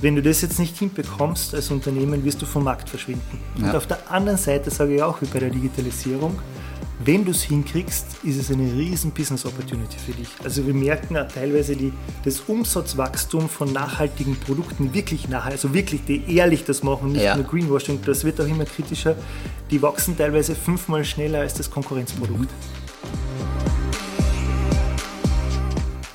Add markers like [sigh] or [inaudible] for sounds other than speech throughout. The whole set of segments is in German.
Wenn du das jetzt nicht hinbekommst als Unternehmen, wirst du vom Markt verschwinden. Ja. Und auf der anderen Seite sage ich auch wie bei der Digitalisierung, wenn du es hinkriegst, ist es eine riesen Business Opportunity für dich. Also wir merken auch teilweise die, das Umsatzwachstum von nachhaltigen Produkten, wirklich nachhaltig, also wirklich, die ehrlich das machen, nicht ja. nur Greenwashing, das wird auch immer kritischer, die wachsen teilweise fünfmal schneller als das Konkurrenzprodukt. Mhm.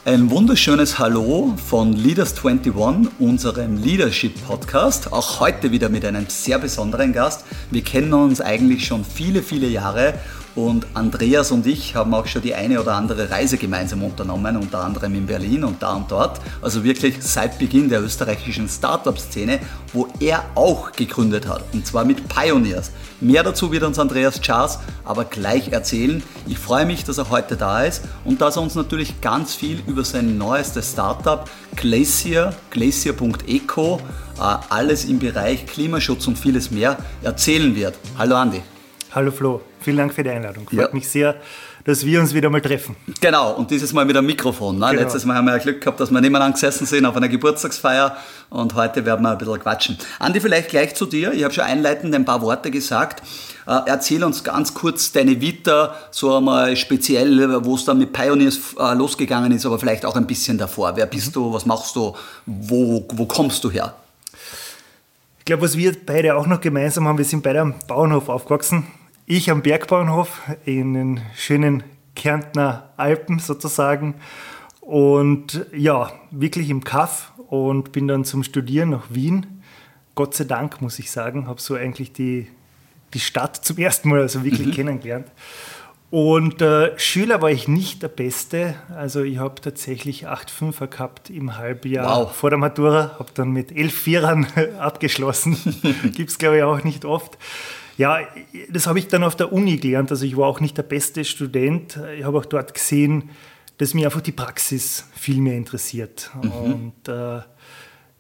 Ein wunderschönes Hallo von Leaders 21, unserem Leadership Podcast. Auch heute wieder mit einem sehr besonderen Gast. Wir kennen uns eigentlich schon viele, viele Jahre und Andreas und ich haben auch schon die eine oder andere Reise gemeinsam unternommen, unter anderem in Berlin und da und dort. Also wirklich seit Beginn der österreichischen Startup-Szene, wo er auch gegründet hat. Und zwar mit Pioneers. Mehr dazu wird uns Andreas Charles aber gleich erzählen. Ich freue mich, dass er heute da ist und dass er uns natürlich ganz viel über sein neuestes Startup Glacier, glacier.eco, äh, alles im Bereich Klimaschutz und vieles mehr erzählen wird. Hallo Andi. Hallo Flo, vielen Dank für die Einladung. Freut ja. mich sehr, dass wir uns wieder mal treffen. Genau, und dieses Mal mit einem Mikrofon. Ne? Genau. Letztes Mal haben wir ja Glück gehabt, dass wir nebeneinander gesessen sind auf einer Geburtstagsfeier und heute werden wir ein bisschen quatschen. Andi, vielleicht gleich zu dir. Ich habe schon einleitend ein paar Worte gesagt. Äh, erzähl uns ganz kurz deine Vita, so einmal speziell, wo es dann mit Pioneers äh, losgegangen ist, aber vielleicht auch ein bisschen davor. Wer bist du, was machst du, wo, wo kommst du her? Ich glaube, was wir beide auch noch gemeinsam haben, wir sind beide am Bauernhof aufgewachsen. Ich am Bergbauernhof in den schönen Kärntner Alpen sozusagen. Und ja, wirklich im Kaff und bin dann zum Studieren nach Wien. Gott sei Dank, muss ich sagen, habe so eigentlich die, die Stadt zum ersten Mal also wirklich mhm. kennengelernt. Und äh, Schüler war ich nicht der Beste. Also ich habe tatsächlich 8 Fünfer gehabt im Halbjahr wow. vor der Matura. Habe dann mit 11 Vierern [laughs] abgeschlossen. [laughs] Gibt es, glaube ich, auch nicht oft. Ja, das habe ich dann auf der Uni gelernt. Also ich war auch nicht der beste Student. Ich habe auch dort gesehen, dass mich einfach die Praxis viel mehr interessiert. Mhm. Und äh,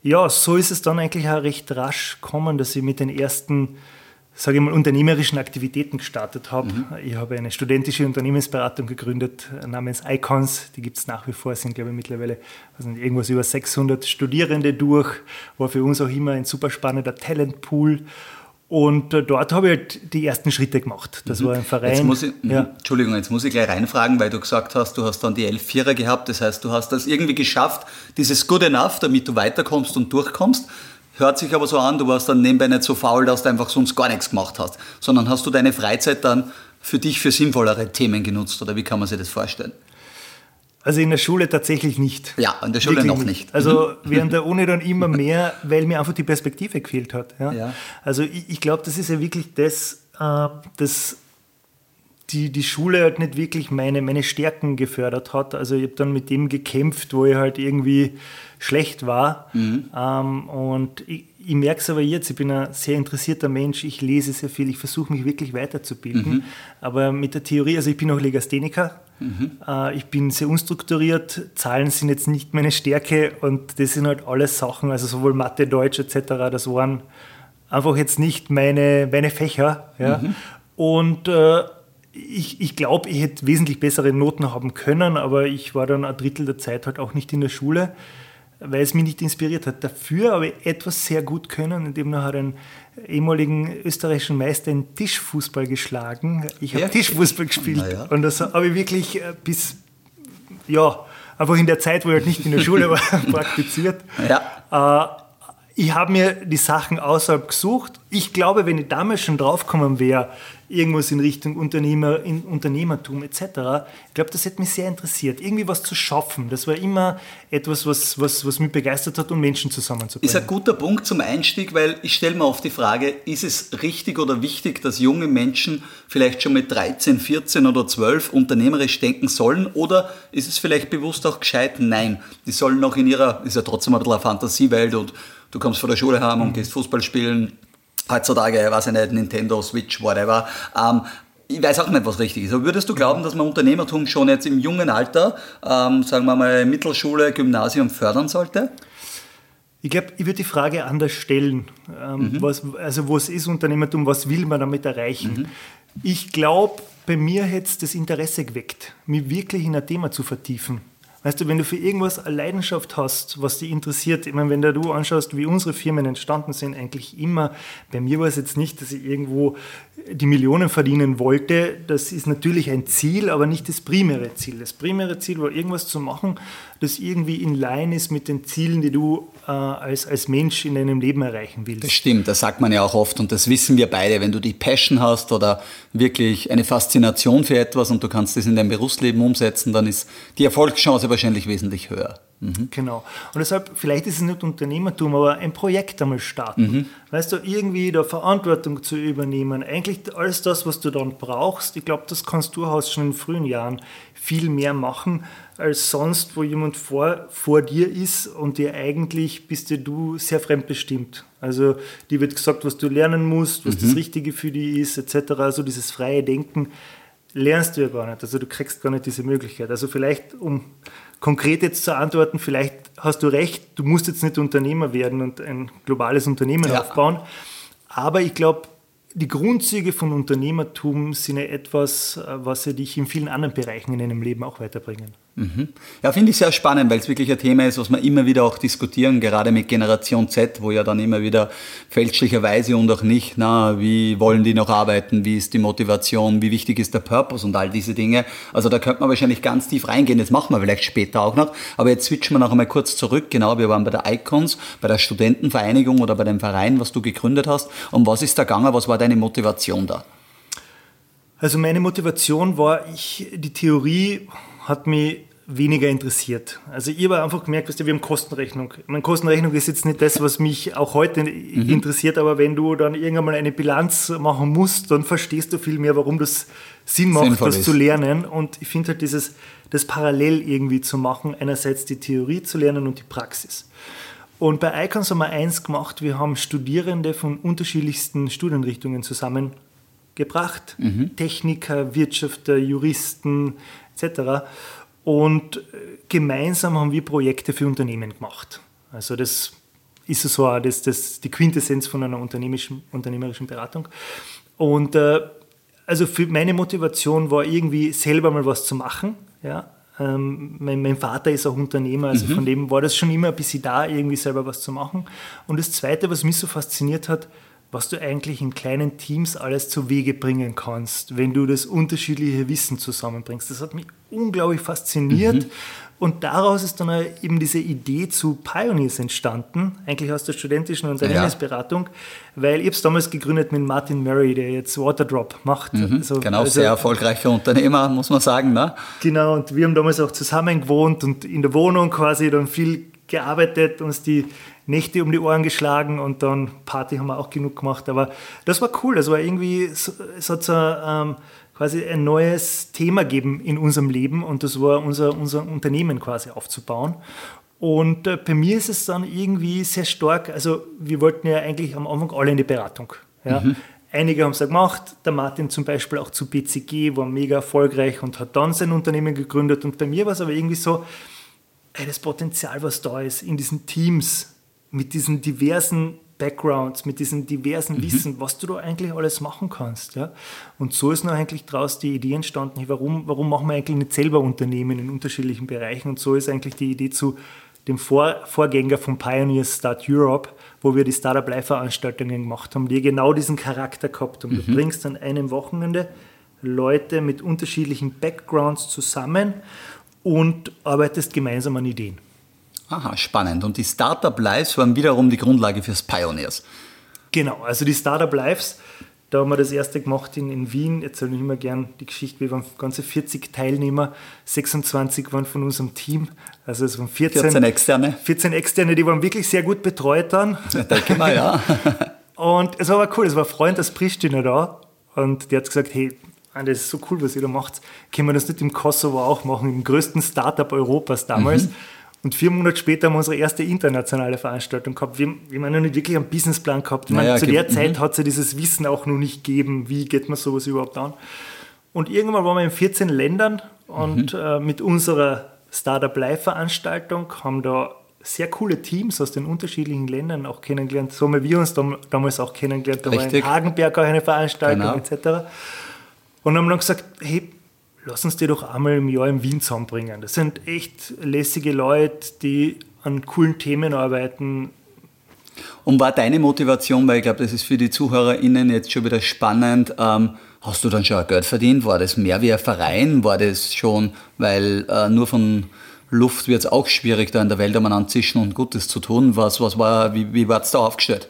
ja, so ist es dann eigentlich auch recht rasch gekommen, dass ich mit den ersten, sage ich mal, unternehmerischen Aktivitäten gestartet habe. Mhm. Ich habe eine studentische Unternehmensberatung gegründet namens Icons. Die gibt es nach wie vor, sind glaube ich mittlerweile also irgendwas über 600 Studierende durch. War für uns auch immer ein super spannender Talentpool. Und äh, dort habe ich halt die ersten Schritte gemacht. Das mhm. war ein Verein. Jetzt muss ich, mhm. ja. Entschuldigung, jetzt muss ich gleich reinfragen, weil du gesagt hast, du hast dann die elf Vierer gehabt. Das heißt, du hast das irgendwie geschafft, dieses Good Enough, damit du weiterkommst und durchkommst. Hört sich aber so an, du warst dann nebenbei nicht so faul, dass du einfach sonst gar nichts gemacht hast, sondern hast du deine Freizeit dann für dich für sinnvollere Themen genutzt oder wie kann man sich das vorstellen? Also in der Schule tatsächlich nicht. Ja, in der Schule Wirklich noch nicht. nicht. Also während der Uni dann immer [laughs] mehr, weil mir einfach die Perspektive gefehlt hat. Ja? ja. Also ich, ich glaube, das ist ja wirklich das, äh, das die, die Schule halt nicht wirklich meine, meine Stärken gefördert hat. Also ich habe dann mit dem gekämpft, wo ich halt irgendwie schlecht war. Mhm. Ähm, und ich, ich merke es aber jetzt, ich bin ein sehr interessierter Mensch, ich lese sehr viel, ich versuche mich wirklich weiterzubilden. Mhm. Aber mit der Theorie, also ich bin auch Legastheniker, mhm. äh, ich bin sehr unstrukturiert, Zahlen sind jetzt nicht meine Stärke und das sind halt alles Sachen, also sowohl Mathe, Deutsch etc., das waren einfach jetzt nicht meine, meine Fächer. Ja? Mhm. Und äh, ich, ich glaube, ich hätte wesentlich bessere Noten haben können, aber ich war dann ein Drittel der Zeit halt auch nicht in der Schule weil es mich nicht inspiriert hat. Dafür habe ich etwas sehr gut können, indem er hat einen ehemaligen österreichischen Meister in Tischfußball geschlagen. Ich habe ja. Tischfußball gespielt ja. und das habe ich wirklich äh, bis, ja, einfach in der Zeit, wo ich halt nicht in der Schule war, [laughs] praktiziert. Ja. Ich habe mir die Sachen außerhalb gesucht. Ich glaube, wenn ich damals schon draufgekommen wäre, irgendwas in Richtung Unternehmer, in Unternehmertum etc., ich glaube, das hätte mich sehr interessiert. Irgendwie was zu schaffen. Das war immer etwas, was, was, was mich begeistert hat, um Menschen zusammenzubringen. Ist ein guter Punkt zum Einstieg, weil ich stelle mir oft die Frage, ist es richtig oder wichtig, dass junge Menschen vielleicht schon mit 13, 14 oder 12 unternehmerisch denken sollen? Oder ist es vielleicht bewusst auch gescheit? Nein, die sollen noch in ihrer, ist ja trotzdem ein bisschen eine Fantasiewelt und du kommst von der Schule heim und gehst Fußball spielen. Heutzutage, weiß ich nicht, Nintendo, Switch, whatever. Ähm, ich weiß auch nicht, was richtig ist. Aber würdest du glauben, dass man Unternehmertum schon jetzt im jungen Alter, ähm, sagen wir mal Mittelschule, Gymnasium fördern sollte? Ich glaube, ich würde die Frage anders stellen. Ähm, mhm. was, also was ist Unternehmertum, was will man damit erreichen? Mhm. Ich glaube, bei mir hätte es das Interesse geweckt, mich wirklich in ein Thema zu vertiefen. Weißt du, wenn du für irgendwas eine Leidenschaft hast, was dich interessiert, ich meine, wenn du anschaust, wie unsere Firmen entstanden sind, eigentlich immer, bei mir war es jetzt nicht, dass ich irgendwo die Millionen verdienen wollte. Das ist natürlich ein Ziel, aber nicht das primäre Ziel. Das primäre Ziel war, irgendwas zu machen, das irgendwie in Line ist mit den Zielen, die du äh, als, als Mensch in deinem Leben erreichen willst. Das stimmt, das sagt man ja auch oft und das wissen wir beide. Wenn du die Passion hast oder wirklich eine Faszination für etwas und du kannst das in deinem Berufsleben umsetzen, dann ist die Erfolgschance wahrscheinlich wesentlich höher. Mhm. Genau. Und deshalb, vielleicht ist es nicht Unternehmertum, aber ein Projekt einmal starten. Mhm. Weißt du, irgendwie da Verantwortung zu übernehmen, eigentlich alles das, was du dann brauchst, ich glaube, das kannst du hast schon in frühen Jahren viel mehr machen als sonst, wo jemand vor, vor dir ist und dir eigentlich bist du sehr fremdbestimmt. Also dir wird gesagt, was du lernen musst, was mhm. das Richtige für dich ist, etc. Also dieses freie Denken lernst du ja gar nicht. Also du kriegst gar nicht diese Möglichkeit. Also vielleicht, um konkret jetzt zu antworten, vielleicht hast du recht, du musst jetzt nicht Unternehmer werden und ein globales Unternehmen ja. aufbauen. Aber ich glaube, die Grundzüge von Unternehmertum sind ja etwas, äh, was sie dich in vielen anderen Bereichen in deinem Leben auch weiterbringen. Mhm. Ja, finde ich sehr spannend, weil es wirklich ein Thema ist, was wir immer wieder auch diskutieren, gerade mit Generation Z, wo ja dann immer wieder fälschlicherweise und auch nicht, na, wie wollen die noch arbeiten, wie ist die Motivation, wie wichtig ist der Purpose und all diese Dinge. Also da könnte man wahrscheinlich ganz tief reingehen, das machen wir vielleicht später auch noch, aber jetzt switchen wir noch einmal kurz zurück. Genau, wir waren bei der Icons, bei der Studentenvereinigung oder bei dem Verein, was du gegründet hast. Und was ist da gegangen, was war deine Motivation da? Also meine Motivation war, ich, die Theorie hat mich weniger interessiert. Also ich habe einfach gemerkt, weißt du, wir haben Kostenrechnung. Meine Kostenrechnung ist jetzt nicht das, was mich auch heute mhm. interessiert, aber wenn du dann irgendwann mal eine Bilanz machen musst, dann verstehst du viel mehr, warum das Sinn macht, Sinnvoll das ist. zu lernen. Und ich finde halt dieses, das parallel irgendwie zu machen, einerseits die Theorie zu lernen und die Praxis. Und bei Icons haben wir eins gemacht, wir haben Studierende von unterschiedlichsten Studienrichtungen zusammengebracht. Mhm. Techniker, Wirtschafter, Juristen, etc. Und äh, gemeinsam haben wir Projekte für Unternehmen gemacht. Also das ist so auch das, das, die Quintessenz von einer unternehmerischen, unternehmerischen Beratung. Und äh, also für meine Motivation war irgendwie selber mal was zu machen. Ja? Ähm, mein, mein, Vater ist auch Unternehmer, also mhm. von dem war das schon immer ein bisschen da, irgendwie selber was zu machen. Und das Zweite, was mich so fasziniert hat, was du eigentlich in kleinen Teams alles zu Wege bringen kannst, wenn du das unterschiedliche Wissen zusammenbringst. Das hat mich unglaublich fasziniert. Mhm. Und daraus ist dann eben diese Idee zu Pioneers entstanden, eigentlich aus der studentischen Unternehmensberatung, ja. weil ich habe es damals gegründet mit Martin Murray, der jetzt Waterdrop macht. Mhm, also, genau, also, sehr erfolgreicher Unternehmer, muss man sagen. Ne? Genau, und wir haben damals auch zusammen gewohnt und in der Wohnung quasi dann viel gearbeitet, uns die Nächte um die Ohren geschlagen und dann Party haben wir auch genug gemacht. Aber das war cool. Das war irgendwie, es hat so ähm, quasi ein neues Thema gegeben in unserem Leben und das war unser, unser Unternehmen quasi aufzubauen. Und äh, bei mir ist es dann irgendwie sehr stark, also wir wollten ja eigentlich am Anfang alle in die Beratung. Ja. Mhm. Einige haben es ja gemacht, der Martin zum Beispiel auch zu BCG, war mega erfolgreich und hat dann sein Unternehmen gegründet. Und bei mir war es aber irgendwie so, das Potenzial, was da ist in diesen Teams, mit diesen diversen Backgrounds, mit diesem diversen mhm. Wissen, was du da eigentlich alles machen kannst. Ja? Und so ist noch eigentlich daraus die Idee entstanden, warum, warum machen wir eigentlich nicht selber Unternehmen in unterschiedlichen Bereichen? Und so ist eigentlich die Idee zu dem Vor Vorgänger von Pioneers Start Europe, wo wir die Startup Live Veranstaltungen gemacht haben, die genau diesen Charakter gehabt haben. Mhm. Du bringst an einem Wochenende Leute mit unterschiedlichen Backgrounds zusammen und arbeitest gemeinsam an Ideen. Aha, spannend. Und die Startup Lives waren wiederum die Grundlage fürs Pioneers. Genau, also die Startup Lives, da haben wir das erste gemacht in, in Wien. Erzähle ich immer gern die Geschichte. Wir waren ganze 40 Teilnehmer, 26 waren von unserem Team. Also es waren 14, 14 externe. 14 externe, die waren wirklich sehr gut betreut dann. Ja, denke mal, ja. [laughs] und es war aber cool, es war ein Freund aus Pristina da und der hat gesagt, hey, das ist so cool, was ihr da macht. Können wir das nicht im Kosovo auch machen, im größten Startup Europas damals? Mhm. Und vier Monate später haben wir unsere erste internationale Veranstaltung gehabt. Wir, wir haben noch nicht wirklich einen Businessplan gehabt. Ich meine, zu der Zeit mhm. hat es ja dieses Wissen auch noch nicht gegeben, wie geht man sowas überhaupt an. Und irgendwann waren wir in 14 Ländern und mhm. äh, mit unserer Startup Live Veranstaltung haben da sehr coole Teams aus den unterschiedlichen Ländern auch kennengelernt. So haben wir uns damals auch kennengelernt. Da Richtig. war in Hagenberg auch eine Veranstaltung genau. etc. Und haben dann gesagt, hey, lass uns die doch einmal im Jahr in Wien zusammenbringen. Das sind echt lässige Leute, die an coolen Themen arbeiten. Und war deine Motivation, weil ich glaube, das ist für die ZuhörerInnen jetzt schon wieder spannend, ähm, hast du dann schon Geld verdient? War das mehr wie ein Verein? War das schon, weil äh, nur von Luft wird es auch schwierig, da in der Welt einmal anzischen und Gutes zu tun. Was, was war, wie, wie war es da aufgestellt?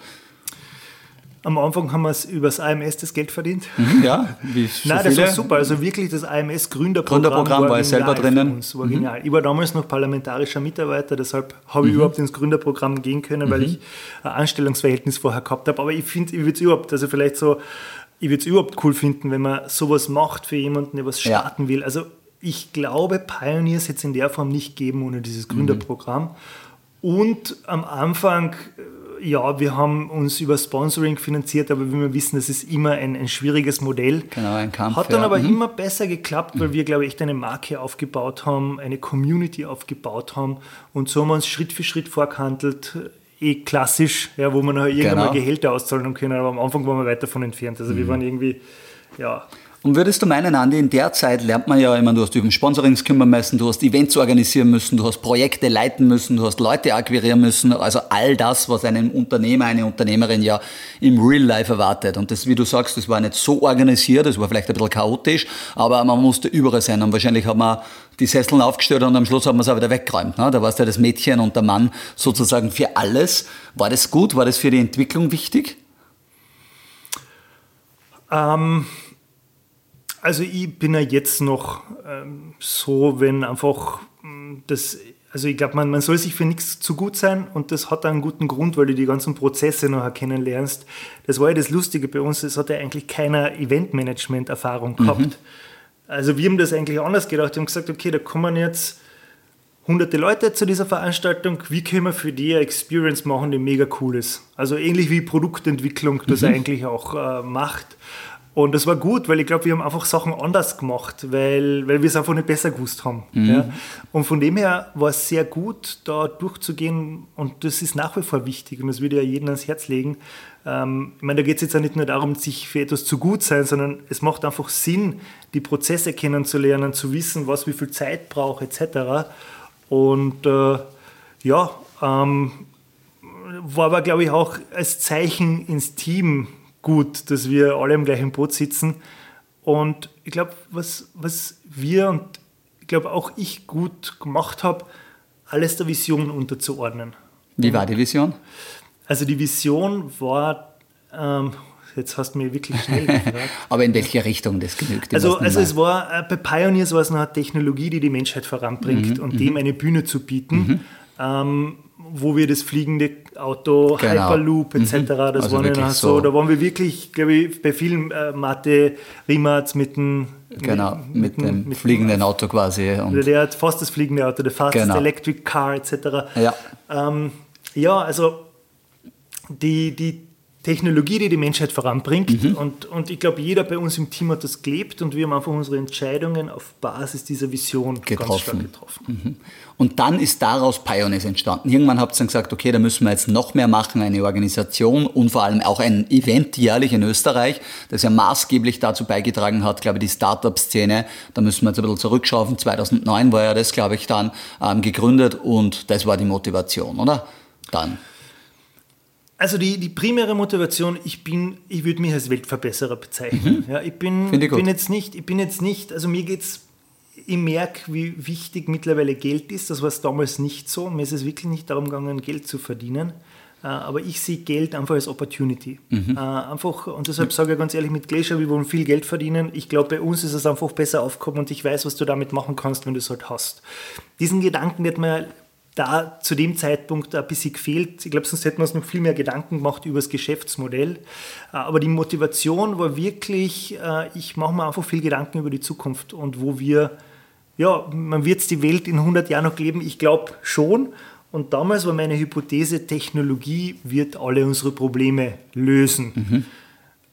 Am Anfang haben wir es über das AMS das Geld verdient. Mhm, ja, wie [laughs] so Nein, das war super. Also wirklich das AMS Gründerprogramm, Gründerprogramm war, war selber drinnen. War mhm. genial. Ich war damals noch parlamentarischer Mitarbeiter, deshalb habe ich mhm. überhaupt ins Gründerprogramm gehen können, weil mhm. ich ein Anstellungsverhältnis vorher gehabt habe. Aber ich finde, ich würde es überhaupt, also vielleicht so, ich würde es überhaupt cool finden, wenn man sowas macht für jemanden, der was starten ja. will. Also ich glaube, Pioneers hätte es in der Form nicht geben ohne dieses mhm. Gründerprogramm. Und am Anfang ja, wir haben uns über Sponsoring finanziert, aber wie wir wissen, das ist immer ein, ein schwieriges Modell. Genau, ein Kampf. Hat dann ja. aber mhm. immer besser geklappt, weil wir, glaube ich, echt eine Marke aufgebaut haben, eine Community aufgebaut haben und so haben wir uns Schritt für Schritt vorgehandelt. Eh klassisch, ja, wo man irgendwann genau. mal Gehälter auszahlen können, aber am Anfang waren wir weit davon entfernt. Also mhm. wir waren irgendwie, ja, und würdest du meinen, Andi, in der Zeit lernt man ja, meine, du hast über Sponsorings kümmern müssen, du hast Events organisieren müssen, du hast Projekte leiten müssen, du hast Leute akquirieren müssen, also all das, was einen Unternehmer, eine Unternehmerin ja im Real Life erwartet. Und das, wie du sagst, das war nicht so organisiert, das war vielleicht ein bisschen chaotisch, aber man musste überall sein und wahrscheinlich hat man die Sesseln aufgestellt und am Schluss hat man es auch wieder weggeräumt. Ne? Da warst du das Mädchen und der Mann sozusagen für alles. War das gut? War das für die Entwicklung wichtig? Ähm also ich bin ja jetzt noch ähm, so, wenn einfach hm, das, also ich glaube, man, man soll sich für nichts zu gut sein und das hat einen guten Grund, weil du die ganzen Prozesse noch kennenlernst. Das war ja das Lustige bei uns, es hat ja eigentlich keiner Eventmanagement-Erfahrung gehabt. Mhm. Also wir haben das eigentlich anders gedacht. Wir haben gesagt, okay, da kommen jetzt hunderte Leute zu dieser Veranstaltung. Wie können wir für die eine Experience machen, die mega cool ist? Also ähnlich wie Produktentwicklung das mhm. eigentlich auch äh, macht. Und das war gut, weil ich glaube, wir haben einfach Sachen anders gemacht, weil, weil wir es einfach nicht besser gewusst haben. Mhm. Ja. Und von dem her war es sehr gut, da durchzugehen und das ist nach wie vor wichtig und das würde ja jedem ans Herz legen. Ähm, ich meine, da geht es jetzt ja nicht nur darum, sich für etwas zu gut sein, sondern es macht einfach Sinn, die Prozesse kennenzulernen, zu wissen, was wie viel Zeit braucht etc. Und äh, ja, ähm, war aber, glaube ich, auch als Zeichen ins Team gut, dass wir alle im gleichen Boot sitzen. Und ich glaube, was, was wir und ich glaube auch ich gut gemacht habe, alles der Vision unterzuordnen. Wie war die Vision? Also die Vision war, ähm, jetzt hast du mir wirklich schnell [laughs] gefragt. Aber in welche Richtung das genügt? Also, also es war, äh, bei Pioneers war es eine Technologie, die die Menschheit voranbringt mhm, und dem mhm. eine Bühne zu bieten. Mhm. Ähm, wo wir das fliegende Auto, genau. Hyperloop etc., mhm. das also waren ja so, da waren wir wirklich, glaube ich, bei vielen äh, Mathe, Rimatz mit dem Genau, mit, mit, dem mit fliegenden Auto quasi. Und der hat fast das fliegende Auto, der fastest genau. Electric Car etc. Ja, ähm, ja also die, die Technologie, die die Menschheit voranbringt. Mhm. Und, und ich glaube, jeder bei uns im Team hat das gelebt und wir haben einfach unsere Entscheidungen auf Basis dieser Vision getroffen. ganz stark getroffen. Mhm. Und dann ist daraus Pioneers entstanden. Irgendwann habt ihr dann gesagt, okay, da müssen wir jetzt noch mehr machen, eine Organisation und vor allem auch ein Event jährlich in Österreich, das ja maßgeblich dazu beigetragen hat, glaube ich, die Startup-Szene. Da müssen wir jetzt ein bisschen zurückschauen. 2009 war ja das, glaube ich, dann ähm, gegründet und das war die Motivation, oder? Dann. Also die, die primäre Motivation, ich bin, ich würde mich als Weltverbesserer bezeichnen. Mhm. Ja, ich bin, ich bin jetzt nicht, ich bin jetzt nicht, also mir geht es, ich merke, wie wichtig mittlerweile Geld ist. Das war es damals nicht so. Mir ist es wirklich nicht darum gegangen, Geld zu verdienen. Äh, aber ich sehe Geld einfach als Opportunity. Mhm. Äh, einfach, und deshalb sage ich ganz ehrlich, mit Glacier, wir wollen viel Geld verdienen. Ich glaube, bei uns ist es einfach besser aufgekommen und ich weiß, was du damit machen kannst, wenn du es halt hast. Diesen Gedanken wird mir da zu dem Zeitpunkt ein bisschen gefehlt. Ich glaube, sonst hätten wir uns noch viel mehr Gedanken gemacht über das Geschäftsmodell. Äh, aber die Motivation war wirklich, äh, ich mache mir einfach viel Gedanken über die Zukunft und wo wir, ja, man wird die Welt in 100 Jahren noch leben. Ich glaube schon. Und damals war meine Hypothese, Technologie wird alle unsere Probleme lösen. Mhm.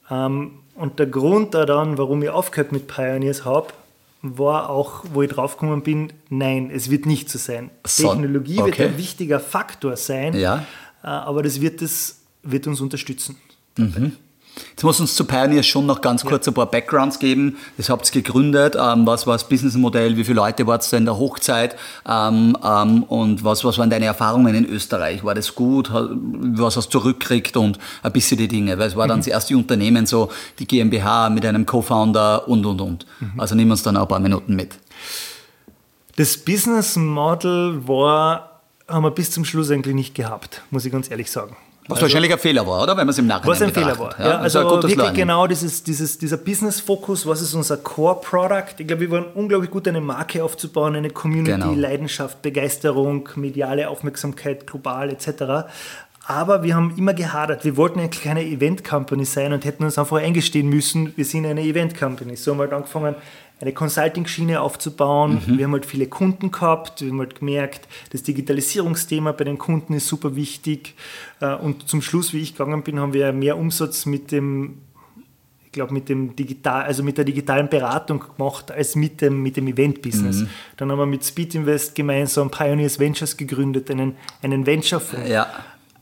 Ähm, und der Grund daran, warum ich aufgehört mit Pioneers habe, war auch, wo ich draufgekommen bin, nein, es wird nicht so sein. So, Technologie okay. wird ein wichtiger Faktor sein, ja. Äh, aber das wird, das wird uns unterstützen. Mhm. Jetzt muss uns zu Pioneers schon noch ganz kurz ja. ein paar Backgrounds geben. Das habt ihr gegründet. Ähm, was war das Businessmodell? Wie viele Leute wart ihr in der Hochzeit? Ähm, ähm, und was, was waren deine Erfahrungen in Österreich? War das gut? Was hast du zurückgekriegt? Und ein bisschen die Dinge. Weil es war dann mhm. das erste Unternehmen, so die GmbH mit einem Co-Founder und, und, und. Mhm. Also nehmen wir uns dann auch ein paar Minuten mit. Das Business Model war, haben wir bis zum Schluss eigentlich nicht gehabt, muss ich ganz ehrlich sagen. Was also, wahrscheinlich ein Fehler war, oder? Wenn man es im Nachhinein Was ein Fehler war. Ja, ja also, wirklich Learning. genau dieses, dieses, dieser Business-Fokus, was ist unser Core-Product? Ich glaube, wir waren unglaublich gut, eine Marke aufzubauen, eine Community, genau. Leidenschaft, Begeisterung, mediale Aufmerksamkeit, global etc. Aber wir haben immer gehadert. Wir wollten eigentlich keine Event-Company sein und hätten uns einfach eingestehen müssen, wir sind eine Event-Company. So haben wir halt angefangen, eine Consulting-Schiene aufzubauen. Mhm. Wir haben halt viele Kunden gehabt. Wir haben halt gemerkt, das Digitalisierungsthema bei den Kunden ist super wichtig. Äh, und zum Schluss, wie ich gegangen bin, haben wir mehr Umsatz mit dem ich glaube, mit dem digital, also mit der digitalen Beratung gemacht als mit dem, mit dem Event-Business. Mhm. Dann haben wir mit Speed Invest gemeinsam Pioneers Ventures gegründet, einen, einen Venture-Fonds. Ja.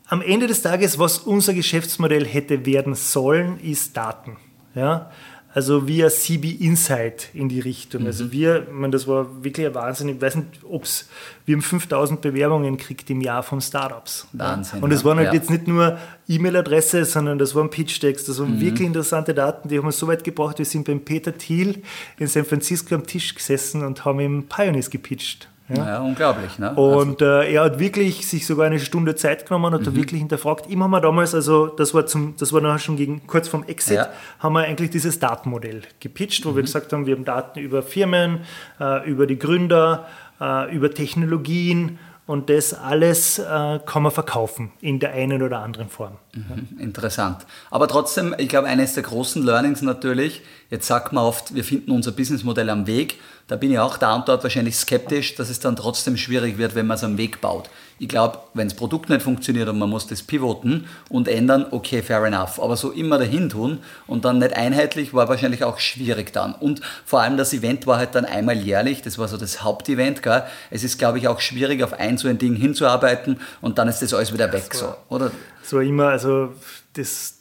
Am Ende des Tages, was unser Geschäftsmodell hätte werden sollen, ist Daten. Ja? Also via CB Insight in die Richtung. Also mhm. Also wir, ich meine, das war wirklich ein Wahnsinn. Ich weiß nicht, ob es, wir haben 5000 Bewerbungen gekriegt im Jahr von Startups. Wahnsinn. Und es waren halt ja. jetzt nicht nur E-Mail-Adresse, sondern das waren Pitch-Decks, das waren mhm. wirklich interessante Daten, die haben wir so weit gebracht, wir sind beim Peter Thiel in San Francisco am Tisch gesessen und haben ihm Pioneers gepitcht. Ja, ja unglaublich. Ne? Und also. äh, er hat wirklich sich sogar eine Stunde Zeit genommen und mhm. hat wirklich hinterfragt. Ihm haben wir damals, also das war, zum, das war nachher schon gegen, kurz vorm Exit, ja. haben wir eigentlich dieses Datenmodell gepitcht, wo mhm. wir gesagt haben, wir haben Daten über Firmen, äh, über die Gründer, äh, über Technologien und das alles äh, kann man verkaufen in der einen oder anderen Form. Mhm, interessant. Aber trotzdem, ich glaube, eines der großen Learnings natürlich, jetzt sagt man oft, wir finden unser Businessmodell am Weg da bin ich auch da und dort wahrscheinlich skeptisch, dass es dann trotzdem schwierig wird, wenn man es am Weg baut. Ich glaube, wenn das Produkt nicht funktioniert und man muss das pivoten und ändern, okay, fair enough. Aber so immer dahin tun und dann nicht einheitlich war wahrscheinlich auch schwierig dann. Und vor allem das Event war halt dann einmal jährlich, das war so das Hauptevent. Gell? Es ist, glaube ich, auch schwierig, auf ein so ein Ding hinzuarbeiten und dann ist das alles wieder weg. So, oder? Es war immer, also das,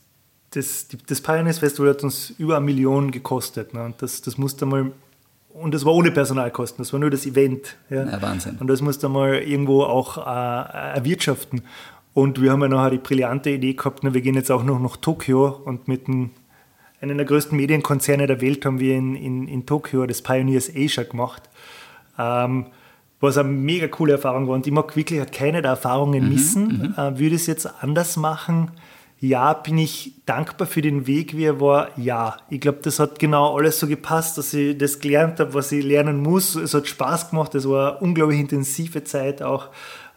das, das Pioneers Festival hat uns über eine Million gekostet. Ne? Und das, das musste mal und das war ohne Personalkosten, das war nur das Event. Ja. ja Wahnsinn. Und das musste man irgendwo auch äh, erwirtschaften. Und wir haben ja nachher die brillante Idee gehabt, na, wir gehen jetzt auch noch nach Tokio und mit einem, einem der größten Medienkonzerne der Welt haben wir in, in, in Tokio das Pioneers Asia gemacht. Ähm, was eine mega coole Erfahrung war. Und ich mag wirklich keine der Erfahrungen mhm, missen. Mhm, äh, würde es jetzt anders machen? Ja, bin ich dankbar für den Weg, wie er war? Ja. Ich glaube, das hat genau alles so gepasst, dass ich das gelernt habe, was ich lernen muss. Es hat Spaß gemacht, es war eine unglaublich intensive Zeit auch.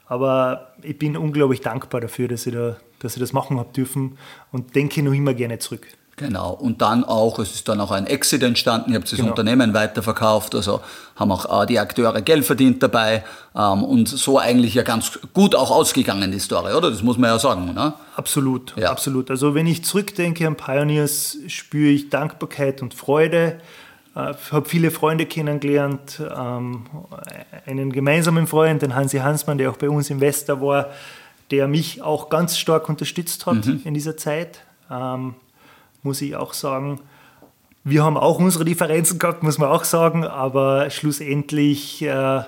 Aber ich bin unglaublich dankbar dafür, dass ich, da, dass ich das machen habe dürfen und denke noch immer gerne zurück. Genau. Und dann auch, es ist dann auch ein Exit entstanden, ihr habt das genau. Unternehmen weiterverkauft, also haben auch äh, die Akteure Geld verdient dabei ähm, und so eigentlich ja ganz gut auch ausgegangen, die Story, oder? Das muss man ja sagen, ne? Absolut, ja. absolut. Also wenn ich zurückdenke an Pioneers, spüre ich Dankbarkeit und Freude. Ich äh, habe viele Freunde kennengelernt, ähm, einen gemeinsamen Freund, den Hansi Hansmann, der auch bei uns Investor war, der mich auch ganz stark unterstützt hat mhm. in dieser Zeit. Ähm, muss ich auch sagen. Wir haben auch unsere Differenzen gehabt, muss man auch sagen, aber schlussendlich äh,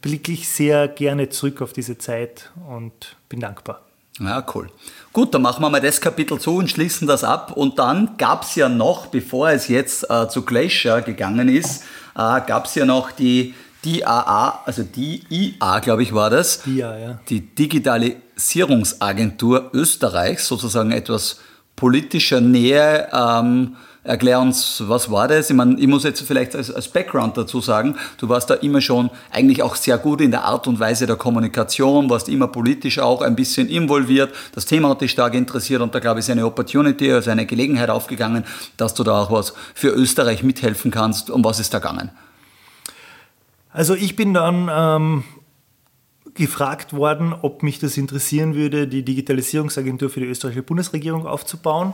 blicke ich sehr gerne zurück auf diese Zeit und bin dankbar. Ja, cool. Gut, dann machen wir mal das Kapitel zu und schließen das ab. Und dann gab es ja noch, bevor es jetzt äh, zu Glacier gegangen ist, äh, gab es ja noch die DAA, also die IA, glaube ich, war das. DIA, ja. Die Digitalisierungsagentur Österreichs, sozusagen etwas politischer Nähe. Ähm, erklär uns, was war das? Ich, meine, ich muss jetzt vielleicht als, als, Background dazu sagen, du warst da immer schon eigentlich auch sehr gut in der Art und Weise der Kommunikation, warst immer politisch auch ein bisschen involviert. Das Thema hat dich stark interessiert und da glaube ich ist eine Opportunity, also eine Gelegenheit aufgegangen, dass du da auch was für Österreich mithelfen kannst. Um was ist da gegangen? Also ich bin dann ähm, gefragt worden, ob mich das interessieren würde, die Digitalisierungsagentur für die österreichische Bundesregierung aufzubauen.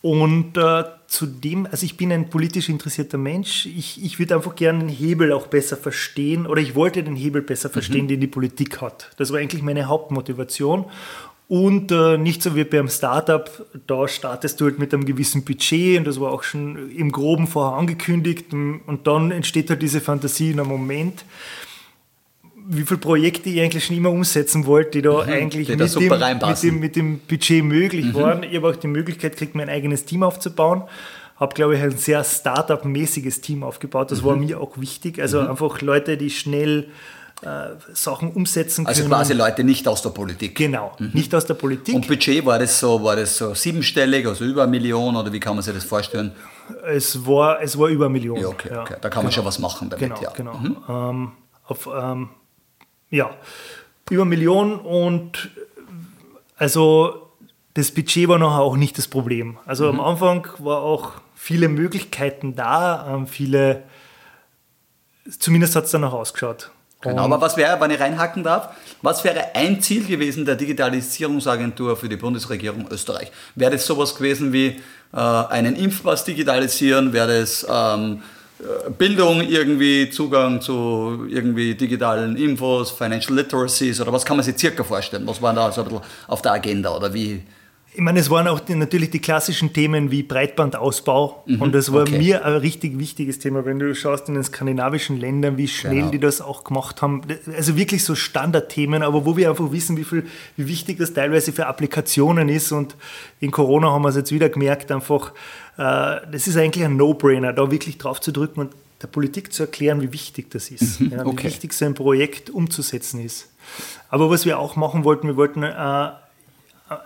Und äh, zudem, also ich bin ein politisch interessierter Mensch, ich, ich würde einfach gerne den Hebel auch besser verstehen oder ich wollte den Hebel besser verstehen, mhm. den die Politik hat. Das war eigentlich meine Hauptmotivation. Und äh, nicht so wie beim Startup, da startest du halt mit einem gewissen Budget und das war auch schon im Groben vorher angekündigt und, und dann entsteht halt diese Fantasie in einem Moment wie viele Projekte ich eigentlich schon immer umsetzen wollte, die da mhm, eigentlich die mit, da dem, mit, dem, mit, dem, Budget möglich mhm. waren. Ich habe auch die Möglichkeit gekriegt, mein eigenes Team aufzubauen. Habe, glaube ich, ein sehr Startup-mäßiges Team aufgebaut. Das mhm. war mir auch wichtig. Also mhm. einfach Leute, die schnell äh, Sachen umsetzen also können. Also quasi Leute nicht aus der Politik. Genau, mhm. nicht aus der Politik. Und Budget war das so, war das so siebenstellig, also über eine Million oder wie kann man sich das vorstellen? Es war, es war über eine Million. Ja, okay, ja. okay. Da kann man genau. schon was machen damit. Genau, ja. genau. Mhm. Ähm, auf, ähm, ja, über eine Million und also das Budget war nachher auch nicht das Problem. Also mhm. am Anfang war auch viele Möglichkeiten da, ähm, viele, zumindest hat es danach ausgeschaut. Genau, aber was wäre, wenn ich reinhacken darf, was wäre ein Ziel gewesen der Digitalisierungsagentur für die Bundesregierung Österreich? Wäre das sowas gewesen wie äh, einen Impfpass digitalisieren? Wäre das ähm, äh, Bildung irgendwie, Zugang zu irgendwie digitalen Infos, Financial Literacies oder was kann man sich circa vorstellen? Was war da so ein bisschen auf der Agenda oder wie? Ich meine, es waren auch die, natürlich die klassischen Themen wie Breitbandausbau mhm, und das war okay. mir ein richtig wichtiges Thema, wenn du schaust in den skandinavischen Ländern, wie schnell genau. die das auch gemacht haben. Also wirklich so Standardthemen, aber wo wir einfach wissen, wie, viel, wie wichtig das teilweise für Applikationen ist und in Corona haben wir es jetzt wieder gemerkt, einfach, äh, das ist eigentlich ein No-Brainer, da wirklich drauf zu drücken und der Politik zu erklären, wie wichtig das ist, mhm, ja, wie wichtig so ein Projekt umzusetzen ist. Aber was wir auch machen wollten, wir wollten äh,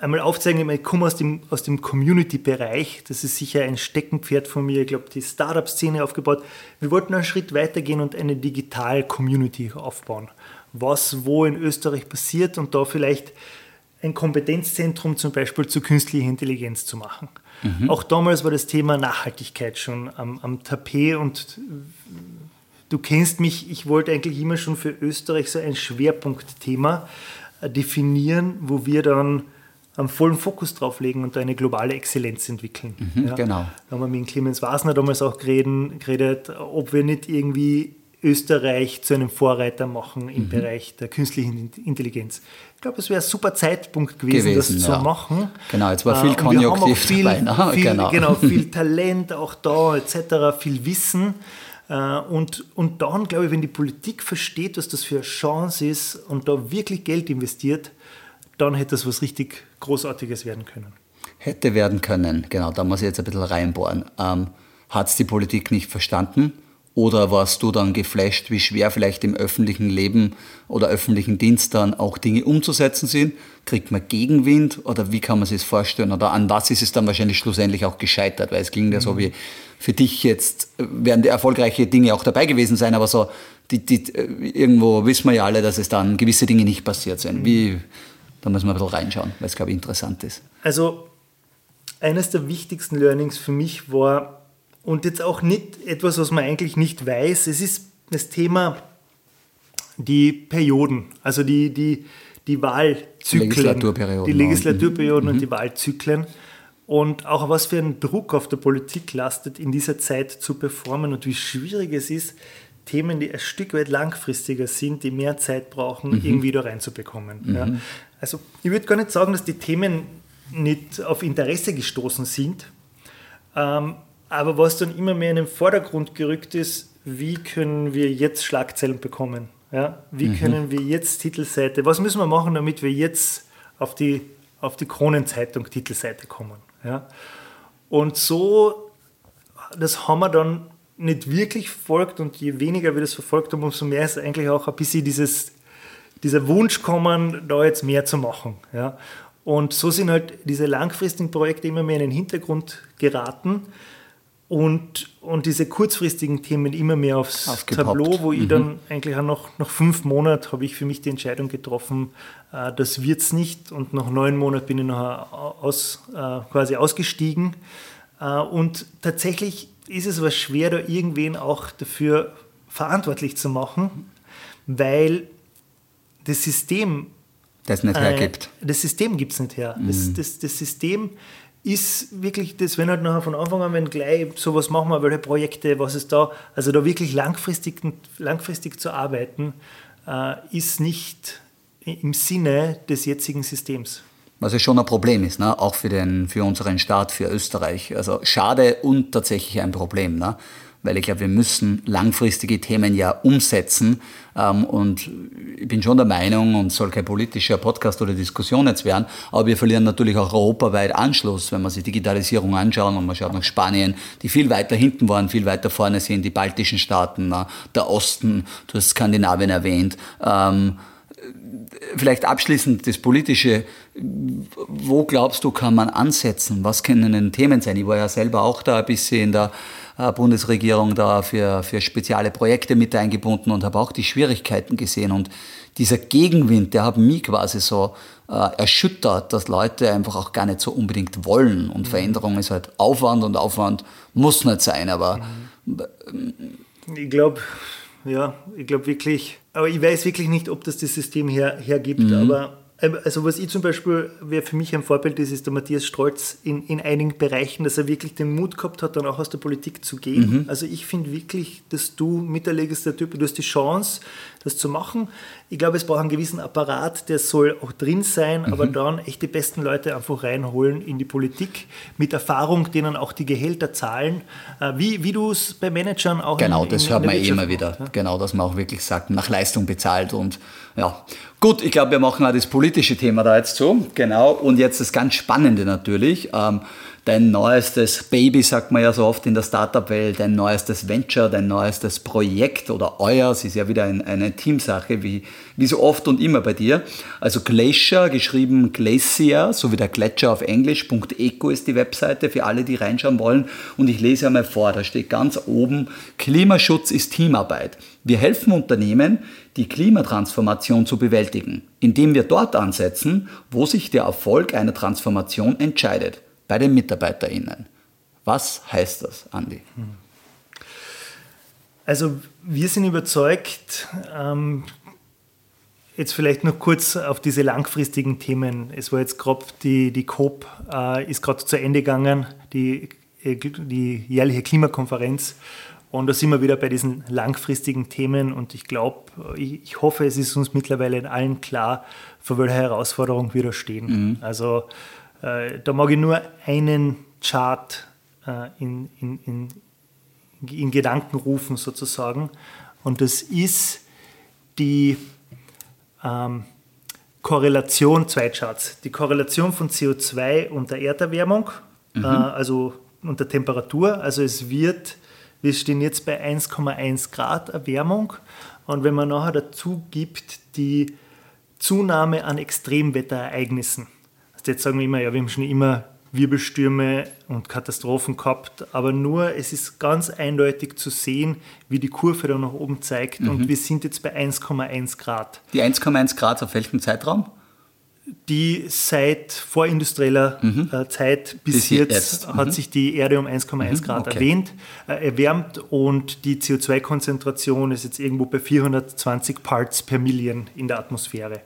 einmal aufzeigen, ich komme aus dem, aus dem Community-Bereich, das ist sicher ein Steckenpferd von mir, ich glaube, die Startup-Szene aufgebaut. Wir wollten einen Schritt weitergehen und eine Digital-Community aufbauen. Was wo in Österreich passiert und da vielleicht ein Kompetenzzentrum zum Beispiel zur künstlichen Intelligenz zu machen. Mhm. Auch damals war das Thema Nachhaltigkeit schon am, am Tapet und du kennst mich, ich wollte eigentlich immer schon für Österreich so ein Schwerpunktthema äh, definieren, wo wir dann am vollen Fokus drauf legen und eine globale Exzellenz entwickeln. Mhm, ja. Genau. Da haben wir mit Clemens Wasner damals auch geredet, geredet, ob wir nicht irgendwie Österreich zu einem Vorreiter machen im mhm. Bereich der künstlichen Intelligenz. Ich glaube, es wäre ein super Zeitpunkt gewesen, gewesen das ja. zu machen. Genau, jetzt war viel äh, Konjunktiv viel, dabei. Ne? Viel, [laughs] genau. genau, [laughs] viel Talent auch da etc., viel Wissen. Äh, und, und dann, glaube ich, wenn die Politik versteht, was das für eine Chance ist und da wirklich Geld investiert, dann hätte das was richtig Großartiges werden können. Hätte werden können, genau, da muss ich jetzt ein bisschen reinbohren. Ähm, Hat es die Politik nicht verstanden? Oder warst du dann geflasht, wie schwer vielleicht im öffentlichen Leben oder öffentlichen Dienst dann auch Dinge umzusetzen sind? Kriegt man Gegenwind oder wie kann man sich das vorstellen? Oder an was ist es dann wahrscheinlich schlussendlich auch gescheitert? Weil es klingt ja so mhm. wie für dich jetzt, werden erfolgreiche Dinge auch dabei gewesen sein, aber so, die, die, irgendwo wissen wir ja alle, dass es dann gewisse Dinge nicht passiert sind. Mhm. Wie, da müssen wir ein bisschen reinschauen, weil es, glaube ich, interessant ist. Also, eines der wichtigsten Learnings für mich war, und jetzt auch nicht etwas, was man eigentlich nicht weiß. Es ist das Thema die Perioden, also die, die, die Wahlzyklen. Legislaturperioden. Die Legislaturperioden mhm. und die Wahlzyklen. Und auch was für ein Druck auf der Politik lastet, in dieser Zeit zu performen und wie schwierig es ist, Themen, die ein Stück weit langfristiger sind, die mehr Zeit brauchen, mhm. irgendwie da reinzubekommen. Mhm. Ja. Also ich würde gar nicht sagen, dass die Themen nicht auf Interesse gestoßen sind. Ähm, aber was dann immer mehr in den Vordergrund gerückt ist, wie können wir jetzt Schlagzeilen bekommen? Ja? Wie mhm. können wir jetzt Titelseite, was müssen wir machen, damit wir jetzt auf die, auf die Kronenzeitung Titelseite kommen? Ja? Und so, das haben wir dann nicht wirklich verfolgt und je weniger wir das verfolgt haben, umso mehr ist eigentlich auch ein bisschen dieses, dieser Wunsch kommen, da jetzt mehr zu machen. Ja? Und so sind halt diese langfristigen Projekte immer mehr in den Hintergrund geraten und, und diese kurzfristigen Themen immer mehr aufs Aufgepoppt. Tableau, wo mhm. ich dann eigentlich auch noch nach fünf Monaten habe ich für mich die Entscheidung getroffen, äh, das wird es nicht und nach neun Monaten bin ich noch aus, äh, quasi ausgestiegen äh, und tatsächlich ist es aber schwer, da irgendwen auch dafür verantwortlich zu machen, weil das System das nicht hergibt. das System gibt es nicht her. Mhm. Das, das, das System ist wirklich das, wenn halt nachher von Anfang an, wenn gleich sowas machen wir, welche Projekte, was ist da, also da wirklich langfristig, langfristig zu arbeiten, äh, ist nicht im Sinne des jetzigen Systems. Was ja schon ein Problem ist, ne? auch für, den, für unseren Staat, für Österreich. Also schade und tatsächlich ein Problem. Ne? Weil ich glaube, wir müssen langfristige Themen ja umsetzen. Ähm, und ich bin schon der Meinung, und soll kein politischer Podcast oder Diskussion jetzt werden, aber wir verlieren natürlich auch europaweit Anschluss, wenn man sich Digitalisierung anschaut und man schaut nach Spanien, die viel weiter hinten waren, viel weiter vorne sind, die baltischen Staaten, der Osten, du hast Skandinavien erwähnt. Ähm, vielleicht abschließend das Politische. Wo glaubst du, kann man ansetzen? Was können denn Themen sein? Ich war ja selber auch da ein bisschen in der äh, Bundesregierung da für, für spezielle Projekte mit eingebunden und habe auch die Schwierigkeiten gesehen. Und dieser Gegenwind, der hat mich quasi so äh, erschüttert, dass Leute einfach auch gar nicht so unbedingt wollen. Und mhm. Veränderung ist halt Aufwand und Aufwand muss nicht sein, aber. Mhm. Ich glaube, ja, ich glaube wirklich, aber ich weiß wirklich nicht, ob das das System her, hergibt, mhm. aber ähm, also was ich zum Beispiel, wer für mich ein Vorbild ist, ist der Matthias Strolz in, in einigen Bereichen, dass er wirklich den Mut gehabt hat, dann auch aus der Politik zu gehen. Mhm. Also ich finde wirklich, dass du mit der Legislatur, du hast die Chance, das zu machen. Ich glaube, es braucht einen gewissen Apparat, der soll auch drin sein, mhm. aber dann echt die besten Leute einfach reinholen in die Politik mit Erfahrung, denen auch die Gehälter zahlen, äh, wie, wie du es bei Managern auch Genau, in, das in, hört man eh immer wieder. Ja? Genau, dass man auch wirklich sagt, nach Leistung bezahlt und ja. Gut, ich glaube, wir machen auch das politische Thema da jetzt so. Genau. Und jetzt das ganz Spannende natürlich. Ähm, dein neuestes Baby, sagt man ja so oft in der Startup-Welt, dein neuestes Venture, dein neuestes Projekt oder euer, es ist ja wieder ein, eine Teamsache, wie, wie so oft und immer bei dir. Also Glacier, geschrieben Glacier, so wie der Gletscher auf Englisch, .eco ist die Webseite für alle, die reinschauen wollen. Und ich lese einmal vor, da steht ganz oben, Klimaschutz ist Teamarbeit. Wir helfen Unternehmen, die Klimatransformation zu bewältigen, indem wir dort ansetzen, wo sich der Erfolg einer Transformation entscheidet bei den MitarbeiterInnen. Was heißt das, Andi? Also wir sind überzeugt, ähm, jetzt vielleicht noch kurz auf diese langfristigen Themen. Es war jetzt gerade die, die COP, äh, ist gerade zu Ende gegangen, die, äh, die jährliche Klimakonferenz. Und da sind wir wieder bei diesen langfristigen Themen und ich glaube, ich, ich, hoffe, es ist uns mittlerweile in allen klar, vor welcher Herausforderung wir da stehen. Mhm. Also äh, da mag ich nur einen Chart äh, in, in, in, in Gedanken rufen sozusagen. Und das ist die ähm, Korrelation, zwei Charts, die Korrelation von CO2 und der Erderwärmung, mhm. äh, also und der Temperatur. Also es wird, wir stehen jetzt bei 1,1 Grad Erwärmung. Und wenn man nachher dazu gibt die Zunahme an Extremwetterereignissen, jetzt sagen wir immer, ja, wir haben schon immer Wirbelstürme und Katastrophen gehabt, aber nur es ist ganz eindeutig zu sehen, wie die Kurve da nach oben zeigt mhm. und wir sind jetzt bei 1,1 Grad. Die 1,1 Grad auf welchem Zeitraum? Die seit vorindustrieller mhm. Äh, Zeit bis, bis jetzt, jetzt. Mhm. hat sich die Erde um 1,1 mhm. Grad okay. erwähnt, äh, erwärmt und die CO2-Konzentration ist jetzt irgendwo bei 420 Parts per Million in der Atmosphäre.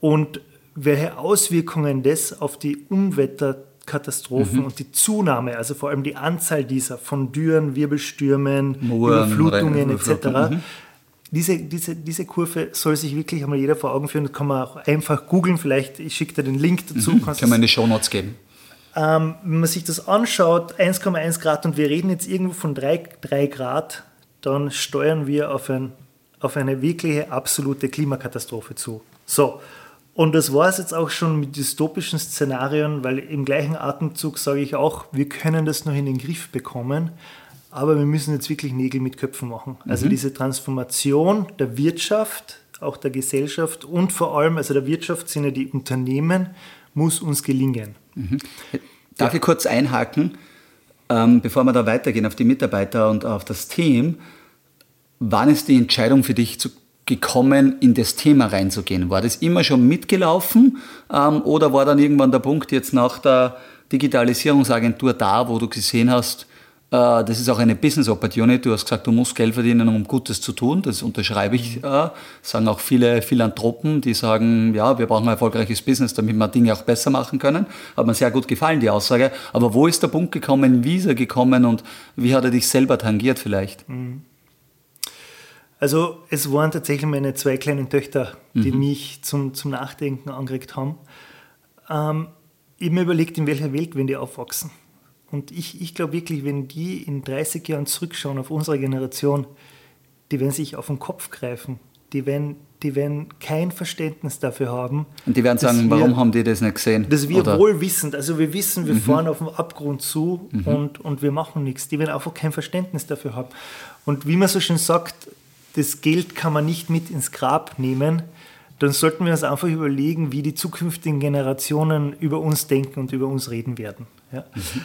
Und welche Auswirkungen das auf die Unwetterkatastrophen mhm. und die Zunahme, also vor allem die Anzahl dieser von Dürren, Wirbelstürmen, Muren, Überflutungen etc. Mhm. Diese, diese, diese Kurve soll sich wirklich einmal jeder vor Augen führen. Das kann man auch einfach googeln. Vielleicht, ich schicke dir den Link dazu. Mhm. Kann man in die Show Notes geben. Ähm, wenn man sich das anschaut, 1,1 Grad und wir reden jetzt irgendwo von 3, 3 Grad, dann steuern wir auf, ein, auf eine wirkliche absolute Klimakatastrophe zu. So, und das war es jetzt auch schon mit dystopischen Szenarien, weil im gleichen Atemzug sage ich auch, wir können das noch in den Griff bekommen, aber wir müssen jetzt wirklich Nägel mit Köpfen machen. Also mhm. diese Transformation der Wirtschaft, auch der Gesellschaft und vor allem, also der Wirtschaft sind ja die Unternehmen, muss uns gelingen. Mhm. Darf ja. ich kurz einhaken, ähm, bevor wir da weitergehen auf die Mitarbeiter und auf das Team? Wann ist die Entscheidung für dich zu gekommen, in das Thema reinzugehen? War das immer schon mitgelaufen ähm, oder war dann irgendwann der Punkt jetzt nach der Digitalisierungsagentur da, wo du gesehen hast, äh, das ist auch eine Business Opportunity. Du hast gesagt, du musst Geld verdienen, um Gutes zu tun. Das unterschreibe ich. Äh, sagen auch viele Philanthropen, die sagen, ja, wir brauchen ein erfolgreiches Business, damit wir Dinge auch besser machen können. Hat mir sehr gut gefallen, die Aussage. Aber wo ist der Punkt gekommen? Wie ist er gekommen und wie hat er dich selber tangiert vielleicht? Mhm. Also es waren tatsächlich meine zwei kleinen Töchter, die mhm. mich zum, zum Nachdenken angeregt haben. ähm, ich mir überlegt, in welcher Welt wenn die aufwachsen. Und ich, ich glaube wirklich, wenn die in 30 Jahren zurückschauen auf unsere Generation, die werden sich auf den Kopf greifen. Die werden, die werden kein Verständnis dafür haben. Und die werden sagen, wir, warum haben die das nicht gesehen? Dass wir Oder? wohl wissen, also wir wissen, wir mhm. fahren auf den Abgrund zu mhm. und, und wir machen nichts. Die werden einfach kein Verständnis dafür haben. Und wie man so schön sagt, das Geld kann man nicht mit ins Grab nehmen, dann sollten wir uns einfach überlegen, wie die zukünftigen Generationen über uns denken und über uns reden werden. Ja. Mhm.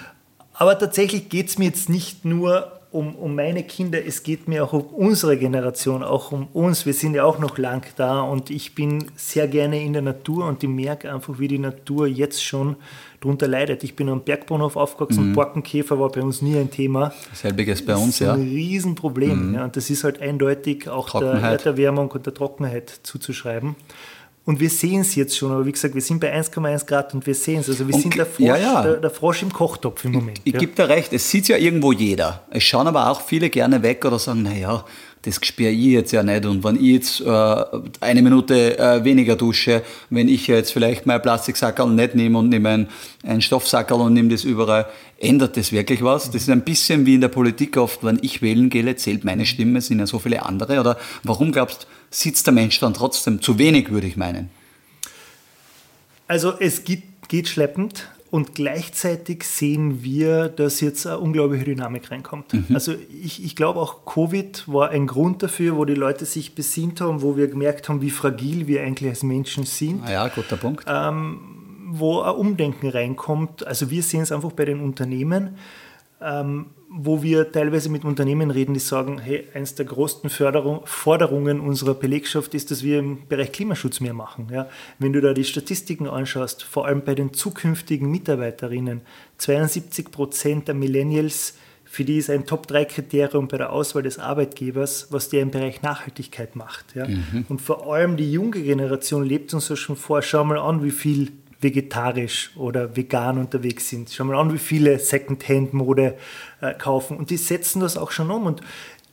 Aber tatsächlich geht es mir jetzt nicht nur um, um meine Kinder, es geht mir auch um unsere Generation, auch um uns. Wir sind ja auch noch lang da und ich bin sehr gerne in der Natur und ich merke einfach, wie die Natur jetzt schon darunter leidet. Ich bin am Bergbahnhof aufgewachsen, mhm. Borkenkäfer war bei uns nie ein Thema. Selbiges bei uns, ja. Das ist ein Riesenproblem. Mhm. Ja, und das ist halt eindeutig auch der Erderwärmung und der Trockenheit zuzuschreiben. Und wir sehen es jetzt schon, aber wie gesagt, wir sind bei 1,1 Grad und wir sehen es. Also wir und sind der Frosch, ja, ja. Der, der, Frosch im Kochtopf im Moment. Ich, ich ja. gebe dir recht, es sieht ja irgendwo jeder. Es schauen aber auch viele gerne weg oder sagen, naja, das spüre ich jetzt ja nicht. Und wenn ich jetzt äh, eine Minute äh, weniger dusche, wenn ich jetzt vielleicht mein Plastiksackerl nicht nehme und nehme ein, ein Stoffsackerl und nehme das überall, ändert das wirklich was? Das ist ein bisschen wie in der Politik oft, wenn ich wählen gehe, zählt meine Stimme, sind ja so viele andere. Oder warum glaubst du, sitzt der Mensch dann trotzdem zu wenig, würde ich meinen? Also es geht, geht schleppend. Und gleichzeitig sehen wir, dass jetzt eine unglaubliche Dynamik reinkommt. Mhm. Also ich, ich glaube auch Covid war ein Grund dafür, wo die Leute sich besinnt haben, wo wir gemerkt haben, wie fragil wir eigentlich als Menschen sind. Ah ja, guter Punkt. Ähm, wo ein Umdenken reinkommt. Also wir sehen es einfach bei den Unternehmen. Ähm, wo wir teilweise mit Unternehmen reden, die sagen, hey, eines der größten Förderung, Forderungen unserer Belegschaft ist, dass wir im Bereich Klimaschutz mehr machen. Ja? Wenn du da die Statistiken anschaust, vor allem bei den zukünftigen Mitarbeiterinnen, 72 Prozent der Millennials, für die ist ein Top-3-Kriterium bei der Auswahl des Arbeitgebers, was der im Bereich Nachhaltigkeit macht. Ja? Mhm. Und vor allem die junge Generation lebt uns ja schon vor. Schau mal an, wie viel vegetarisch oder vegan unterwegs sind. Schau mal an, wie viele Secondhand-Mode äh, kaufen. Und die setzen das auch schon um. Und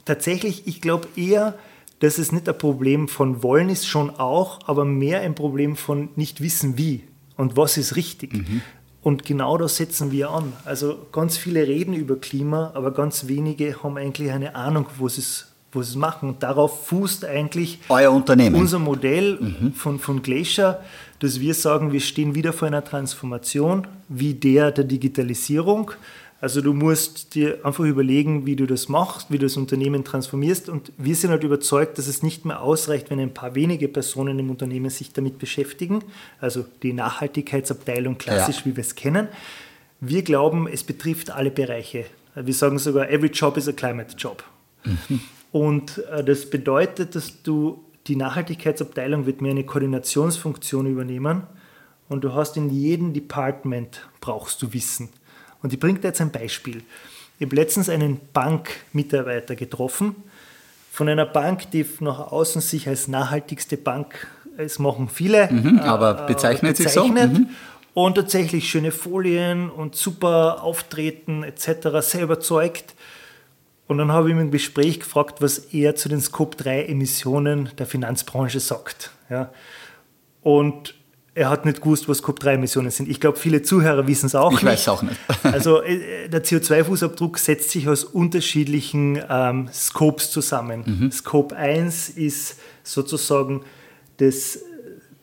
tatsächlich, ich glaube eher, dass es nicht ein Problem von wollen ist, schon auch, aber mehr ein Problem von nicht wissen wie und was ist richtig. Mhm. Und genau das setzen wir an. Also ganz viele reden über Klima, aber ganz wenige haben eigentlich eine Ahnung, wo es wo sie es machen. Und darauf fußt eigentlich Euer Unternehmen. unser Modell mhm. von, von Glacier, dass wir sagen, wir stehen wieder vor einer Transformation wie der der Digitalisierung. Also du musst dir einfach überlegen, wie du das machst, wie du das Unternehmen transformierst. Und wir sind halt überzeugt, dass es nicht mehr ausreicht, wenn ein paar wenige Personen im Unternehmen sich damit beschäftigen. Also die Nachhaltigkeitsabteilung klassisch, ja. wie wir es kennen. Wir glauben, es betrifft alle Bereiche. Wir sagen sogar, every job is a climate job. Mhm. Und äh, das bedeutet, dass du die Nachhaltigkeitsabteilung wird mehr eine Koordinationsfunktion übernehmen und du hast in jedem Department brauchst du Wissen. Und ich bringe dir jetzt ein Beispiel. Ich habe letztens einen Bankmitarbeiter getroffen, von einer Bank, die nach außen sich als nachhaltigste Bank, es machen viele, mhm, aber äh, bezeichnet, bezeichnet sich so. Mhm. Und tatsächlich schöne Folien und super Auftreten etc., sehr überzeugt. Und dann habe ich im Gespräch gefragt, was er zu den Scope-3-Emissionen der Finanzbranche sagt. Ja. Und er hat nicht gewusst, was Scope-3-Emissionen sind. Ich glaube, viele Zuhörer wissen es auch ich nicht. Ich weiß auch nicht. [laughs] also äh, der CO2-Fußabdruck setzt sich aus unterschiedlichen ähm, Scopes zusammen. Mhm. Scope 1 ist sozusagen das,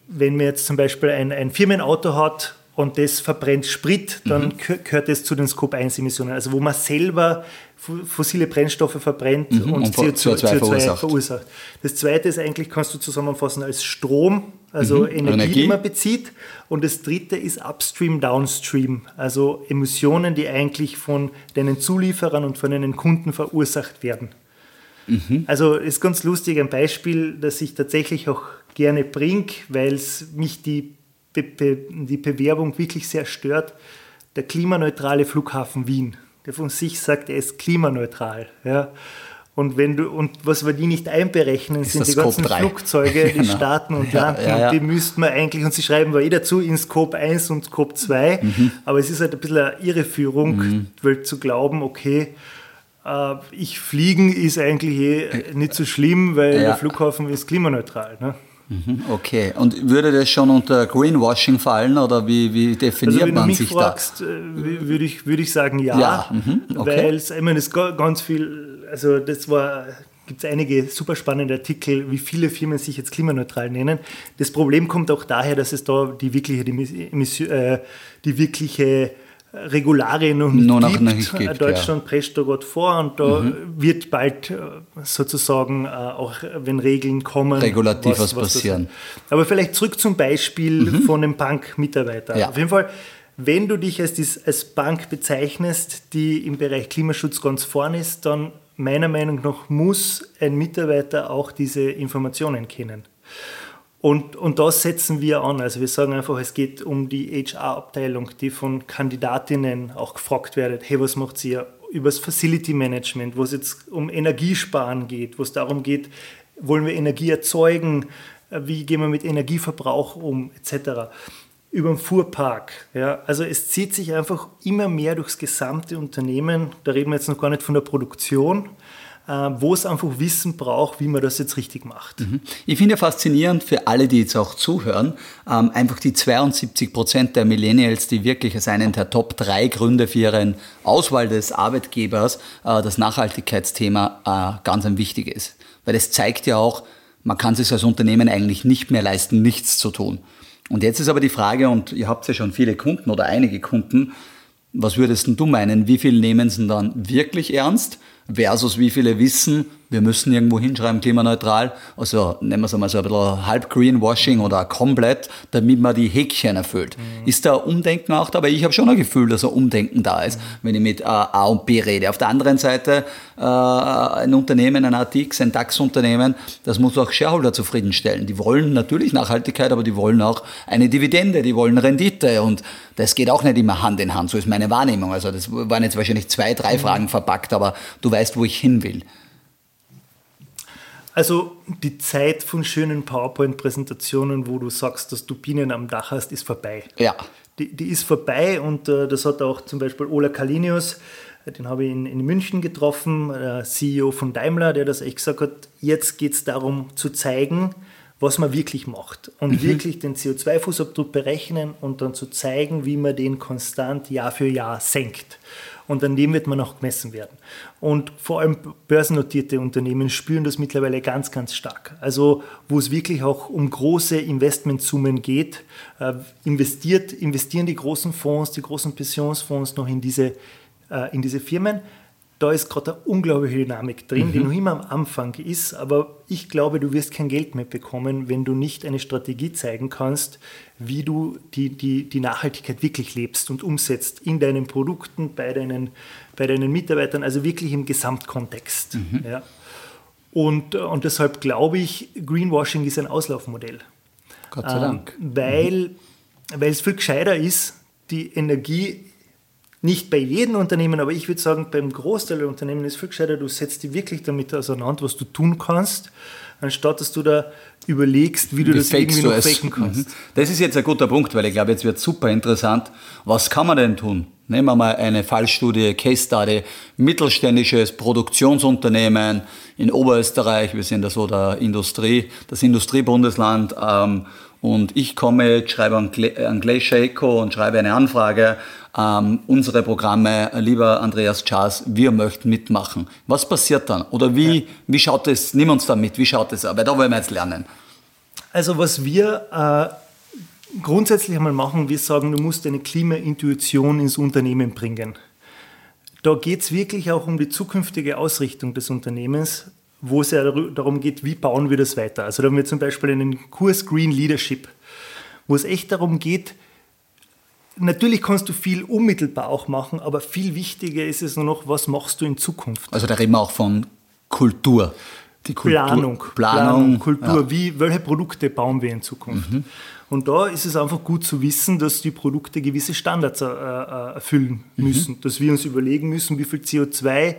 wenn man jetzt zum Beispiel ein, ein Firmenauto hat und das verbrennt Sprit, dann mhm. gehört das zu den Scope-1-Emissionen. Also wo man selber fossile Brennstoffe verbrennt mhm. und, und CO2, CO2 verursacht. verursacht. Das zweite ist eigentlich, kannst du zusammenfassen als Strom, also mhm. Energie, Energie, die man bezieht. Und das dritte ist Upstream, Downstream, also Emissionen, die eigentlich von deinen Zulieferern und von deinen Kunden verursacht werden. Mhm. Also ist ganz lustig ein Beispiel, das ich tatsächlich auch gerne bringe, weil es mich die Be Be die Bewerbung wirklich sehr stört. Der klimaneutrale Flughafen Wien, der von sich sagt, er ist klimaneutral. Ja. Und, wenn du, und was wir die nicht einberechnen, ist sind die ganzen 3. Flugzeuge, [laughs] die genau. starten und landen. Ja, ja, und die müssten wir eigentlich, und sie schreiben wir eh dazu in Scope 1 und Scope 2. Mhm. Aber es ist halt ein bisschen eine Irreführung, mhm. weil zu glauben, okay, äh, ich fliegen ist eigentlich eh nicht so schlimm, weil der Flughafen ist klimaneutral. Ne? Mhm, okay, und würde das schon unter Greenwashing fallen oder wie, wie definiert also, wenn man du mich sich fragst, da? Äh, würde ich, würde ich sagen ja, ja. Mhm, okay. weil es, ich meine, es ganz viel, also das war gibt es einige super spannende Artikel, wie viele Firmen sich jetzt klimaneutral nennen. Das Problem kommt auch daher, dass es da die wirkliche, die, äh, die wirkliche Regularien noch nicht, noch gibt. nicht gibt. Deutschland ja. prescht da gerade vor und da mhm. wird bald äh, sozusagen äh, auch, wenn Regeln kommen, regulativ was, was passieren. Aber vielleicht zurück zum Beispiel mhm. von einem Bankmitarbeiter. Ja. Auf jeden Fall, wenn du dich als, als Bank bezeichnest, die im Bereich Klimaschutz ganz vorne ist, dann meiner Meinung nach muss ein Mitarbeiter auch diese Informationen kennen. Und, und das setzen wir an. Also wir sagen einfach, es geht um die HR-Abteilung, die von Kandidatinnen auch gefragt wird, hey, was macht ihr über das Facility Management, wo es jetzt um Energiesparen geht, wo es darum geht, wollen wir Energie erzeugen, wie gehen wir mit Energieverbrauch um, etc über den Fuhrpark. Ja, also es zieht sich einfach immer mehr durchs gesamte Unternehmen. Da reden wir jetzt noch gar nicht von der Produktion, äh, wo es einfach Wissen braucht, wie man das jetzt richtig macht. Mhm. Ich finde faszinierend für alle, die jetzt auch zuhören, ähm, einfach die 72 Prozent der Millennials, die wirklich als einen der Top 3 Gründe für ihren Auswahl des Arbeitgebers äh, das Nachhaltigkeitsthema äh, ganz ein wichtig ist. Weil es zeigt ja auch, man kann es sich als Unternehmen eigentlich nicht mehr leisten, nichts zu tun. Und jetzt ist aber die Frage, und ihr habt ja schon viele Kunden oder einige Kunden, was würdest du meinen, wie viel nehmen sie dann wirklich ernst versus wie viele wissen, wir müssen irgendwo hinschreiben, klimaneutral. Also nehmen wir es einmal so ein bisschen halb Greenwashing oder komplett, damit man die Häkchen erfüllt. Mhm. Ist da Umdenken auch da? Aber ich habe schon ein Gefühl, dass ein Umdenken da ist, mhm. wenn ich mit äh, A und B rede. Auf der anderen Seite, äh, ein Unternehmen, ein ATX, ein DAX-Unternehmen, das muss auch Shareholder zufriedenstellen. Die wollen natürlich Nachhaltigkeit, aber die wollen auch eine Dividende, die wollen Rendite und das geht auch nicht immer Hand in Hand. So ist meine Wahrnehmung. Also das waren jetzt wahrscheinlich zwei, drei mhm. Fragen verpackt, aber du weißt, wo ich hin will. Also die Zeit von schönen PowerPoint-Präsentationen, wo du sagst, dass du Bienen am Dach hast, ist vorbei. Ja. Die, die ist vorbei und äh, das hat auch zum Beispiel Ola Kalinius, äh, den habe ich in, in München getroffen, äh, CEO von Daimler, der das echt gesagt hat, jetzt geht es darum zu zeigen, was man wirklich macht und mhm. wirklich den CO2-Fußabdruck berechnen und dann zu zeigen, wie man den konstant Jahr für Jahr senkt und an dem wird man auch gemessen werden. Und vor allem börsennotierte Unternehmen spüren das mittlerweile ganz, ganz stark. Also wo es wirklich auch um große Investmentsummen geht, äh, investiert, investieren die großen Fonds, die großen Pensionsfonds noch in diese, äh, in diese Firmen da ist gerade eine unglaubliche Dynamik drin, mhm. die noch immer am Anfang ist, aber ich glaube, du wirst kein Geld mehr bekommen, wenn du nicht eine Strategie zeigen kannst, wie du die, die, die Nachhaltigkeit wirklich lebst und umsetzt in deinen Produkten, bei deinen, bei deinen Mitarbeitern, also wirklich im Gesamtkontext. Mhm. Ja. Und, und deshalb glaube ich, Greenwashing ist ein Auslaufmodell. Gott sei Dank. Ähm, weil, mhm. weil es viel gescheiter ist, die Energie nicht bei jedem Unternehmen, aber ich würde sagen, beim Großteil der Unternehmen ist es viel gescheiter, du setzt dich wirklich damit auseinander, was du tun kannst, anstatt dass du da überlegst, wie du wie das irgendwie noch faken kannst. Mhm. Das ist jetzt ein guter Punkt, weil ich glaube, jetzt wird super interessant. Was kann man denn tun? Nehmen wir mal eine Fallstudie, Case Study, mittelständisches Produktionsunternehmen in Oberösterreich, wir sind da so der Industrie, das Industriebundesland, ähm, und ich komme, schreibe an, an Glacier und schreibe eine Anfrage ähm, unsere Programme, lieber Andreas Chas, wir möchten mitmachen. Was passiert dann? Oder wie, ja. wie schaut es, nimm uns da mit, wie schaut es aus? Weil da wollen wir jetzt lernen. Also was wir äh, grundsätzlich einmal machen, wir sagen, du musst eine Klimaintuition ins Unternehmen bringen. Da geht es wirklich auch um die zukünftige Ausrichtung des Unternehmens, wo es ja darum geht, wie bauen wir das weiter. Also da haben wir zum Beispiel einen Kurs Green Leadership, wo es echt darum geht, Natürlich kannst du viel unmittelbar auch machen, aber viel wichtiger ist es nur noch, was machst du in Zukunft? Also da reden wir auch von Kultur. Die Kultur, Planung, Planung, Planung Kultur, ja. wie, welche Produkte bauen wir in Zukunft? Mhm. Und da ist es einfach gut zu wissen, dass die Produkte gewisse Standards äh, äh erfüllen mhm. müssen, mhm. dass wir uns überlegen müssen, wie viel CO2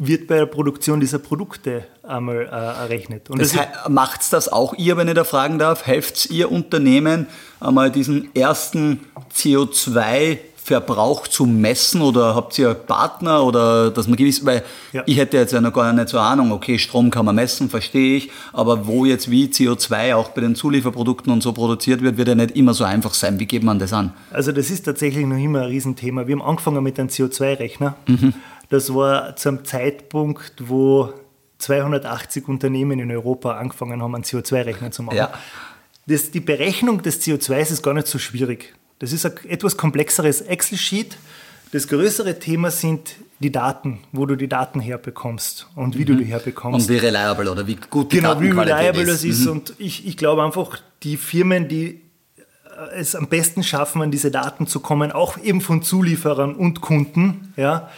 wird bei der Produktion dieser Produkte einmal äh, errechnet. Und das macht das auch ihr, wenn ich da fragen darf? Helft ihr Unternehmen einmal diesen ersten CO2 Verbrauch zu messen oder habt ihr Partner oder dass man gewiss, weil ja. ich hätte jetzt ja noch gar nicht so Ahnung, okay, Strom kann man messen, verstehe ich, aber wo jetzt wie CO2 auch bei den Zulieferprodukten und so produziert wird, wird ja nicht immer so einfach sein. Wie geht man das an? Also das ist tatsächlich noch immer ein Riesenthema. Wir haben angefangen mit einem CO2-Rechner. Mhm. Das war zum Zeitpunkt, wo 280 Unternehmen in Europa angefangen haben, einen CO2-Rechner zu machen. Ja. Das, die Berechnung des CO2 ist gar nicht so schwierig. Das ist ein etwas komplexeres Excel-Sheet. Das größere Thema sind die Daten, wo du die Daten herbekommst und wie mhm. du die herbekommst. Und wie reliable oder wie gut die Genau, wie reliable ist. es ist. Mhm. Und ich, ich glaube einfach, die Firmen, die äh, es am besten schaffen, an diese Daten zu kommen, auch eben von Zulieferern und Kunden, ja,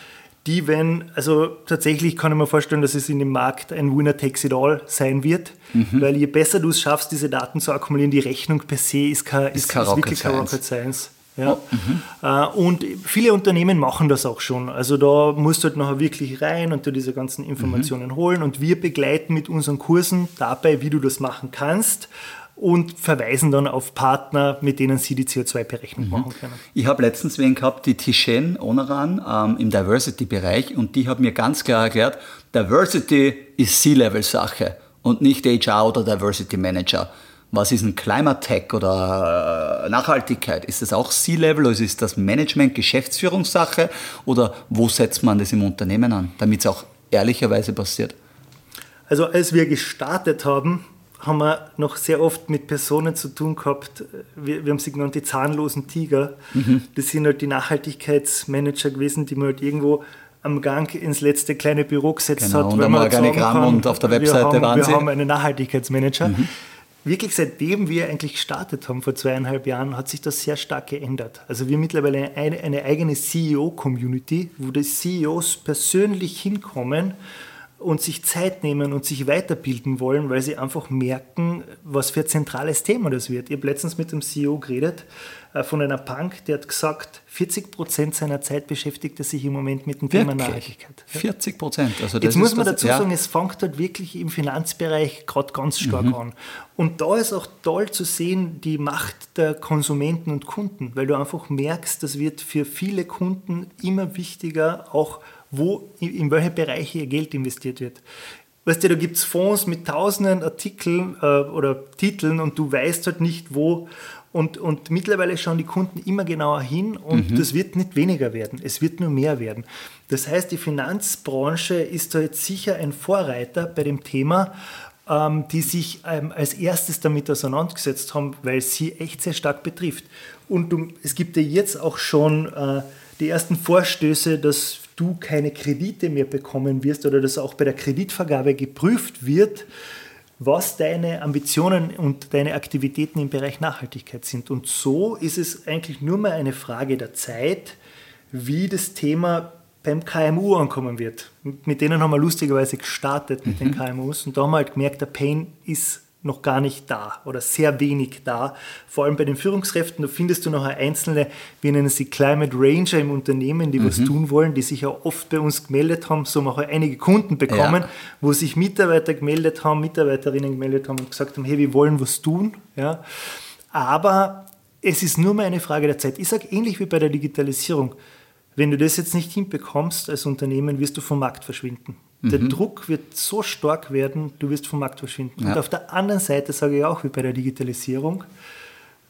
die, wenn, also tatsächlich kann ich mir vorstellen, dass es in dem Markt ein Winner takes it all sein wird, mhm. weil je besser du es schaffst, diese Daten zu akkumulieren, die Rechnung per se ist, kein, ist, ist, kein ist wirklich kein Rocket Science. Ja. Oh, mhm. Äh, und viele Unternehmen machen das auch schon. Also da musst du halt nachher wirklich rein und dir diese ganzen Informationen mhm. holen. Und wir begleiten mit unseren Kursen dabei, wie du das machen kannst und verweisen dann auf Partner, mit denen sie die CO2-Berechnung mhm. machen können. Ich habe letztens wen gehabt, die Tishen Onaran ähm, im Diversity-Bereich und die hat mir ganz klar erklärt, Diversity ist C-Level-Sache und nicht HR oder Diversity Manager. Was ist ein Climate Tech oder äh, Nachhaltigkeit? Ist das auch C-Level, also ist das Management, Geschäftsführungssache oder wo setzt man das im Unternehmen an, damit es auch ehrlicherweise passiert? Also als wir gestartet haben, haben wir noch sehr oft mit Personen zu tun gehabt, wir, wir haben sie genannt die zahnlosen Tiger. Mhm. Das sind halt die Nachhaltigkeitsmanager gewesen, die man halt irgendwo am Gang ins letzte kleine Büro gesetzt genau, hat. Und am Organigramm kann, und auf der Webseite wir haben, waren wir sie. haben einen Nachhaltigkeitsmanager. Mhm. Wirklich seitdem wir eigentlich gestartet haben, vor zweieinhalb Jahren, hat sich das sehr stark geändert. Also wir mittlerweile eine, eine eigene CEO-Community, wo die CEOs persönlich hinkommen und sich Zeit nehmen und sich weiterbilden wollen, weil sie einfach merken, was für ein zentrales Thema das wird. Ich habe letztens mit dem CEO geredet äh, von einer Bank, der hat gesagt, 40 Prozent seiner Zeit beschäftigt er sich im Moment mit dem wirklich? Thema Nachhaltigkeit. 40 Prozent. Also Jetzt muss man dazu das, sagen, ja. es fängt halt wirklich im Finanzbereich gerade ganz stark mhm. an. Und da ist auch toll zu sehen die Macht der Konsumenten und Kunden, weil du einfach merkst, das wird für viele Kunden immer wichtiger, auch wo, in welche Bereiche ihr Geld investiert wird. Weißt du, da gibt es Fonds mit tausenden Artikeln äh, oder Titeln und du weißt halt nicht, wo. Und, und mittlerweile schauen die Kunden immer genauer hin und mhm. das wird nicht weniger werden, es wird nur mehr werden. Das heißt, die Finanzbranche ist da jetzt sicher ein Vorreiter bei dem Thema, ähm, die sich ähm, als erstes damit auseinandergesetzt haben, weil sie echt sehr stark betrifft. Und du, es gibt ja jetzt auch schon äh, die ersten Vorstöße, dass du keine Kredite mehr bekommen wirst oder dass auch bei der Kreditvergabe geprüft wird, was deine Ambitionen und deine Aktivitäten im Bereich Nachhaltigkeit sind. Und so ist es eigentlich nur mal eine Frage der Zeit, wie das Thema beim KMU ankommen wird. Mit denen haben wir lustigerweise gestartet, mit mhm. den KMUs. Und da haben wir halt gemerkt, der Pain ist noch gar nicht da oder sehr wenig da. Vor allem bei den Führungskräften, da findest du noch einzelne, wir nennen sie Climate Ranger im Unternehmen, die mhm. was tun wollen, die sich auch oft bei uns gemeldet haben, so haben auch einige Kunden bekommen, ja. wo sich Mitarbeiter gemeldet haben, Mitarbeiterinnen gemeldet haben und gesagt haben, hey, wir wollen was tun. Ja. Aber es ist nur mal eine Frage der Zeit. Ich sage ähnlich wie bei der Digitalisierung. Wenn du das jetzt nicht hinbekommst als Unternehmen, wirst du vom Markt verschwinden. Der mhm. Druck wird so stark werden, du wirst vom Markt verschwinden. Ja. Und auf der anderen Seite sage ich auch, wie bei der Digitalisierung,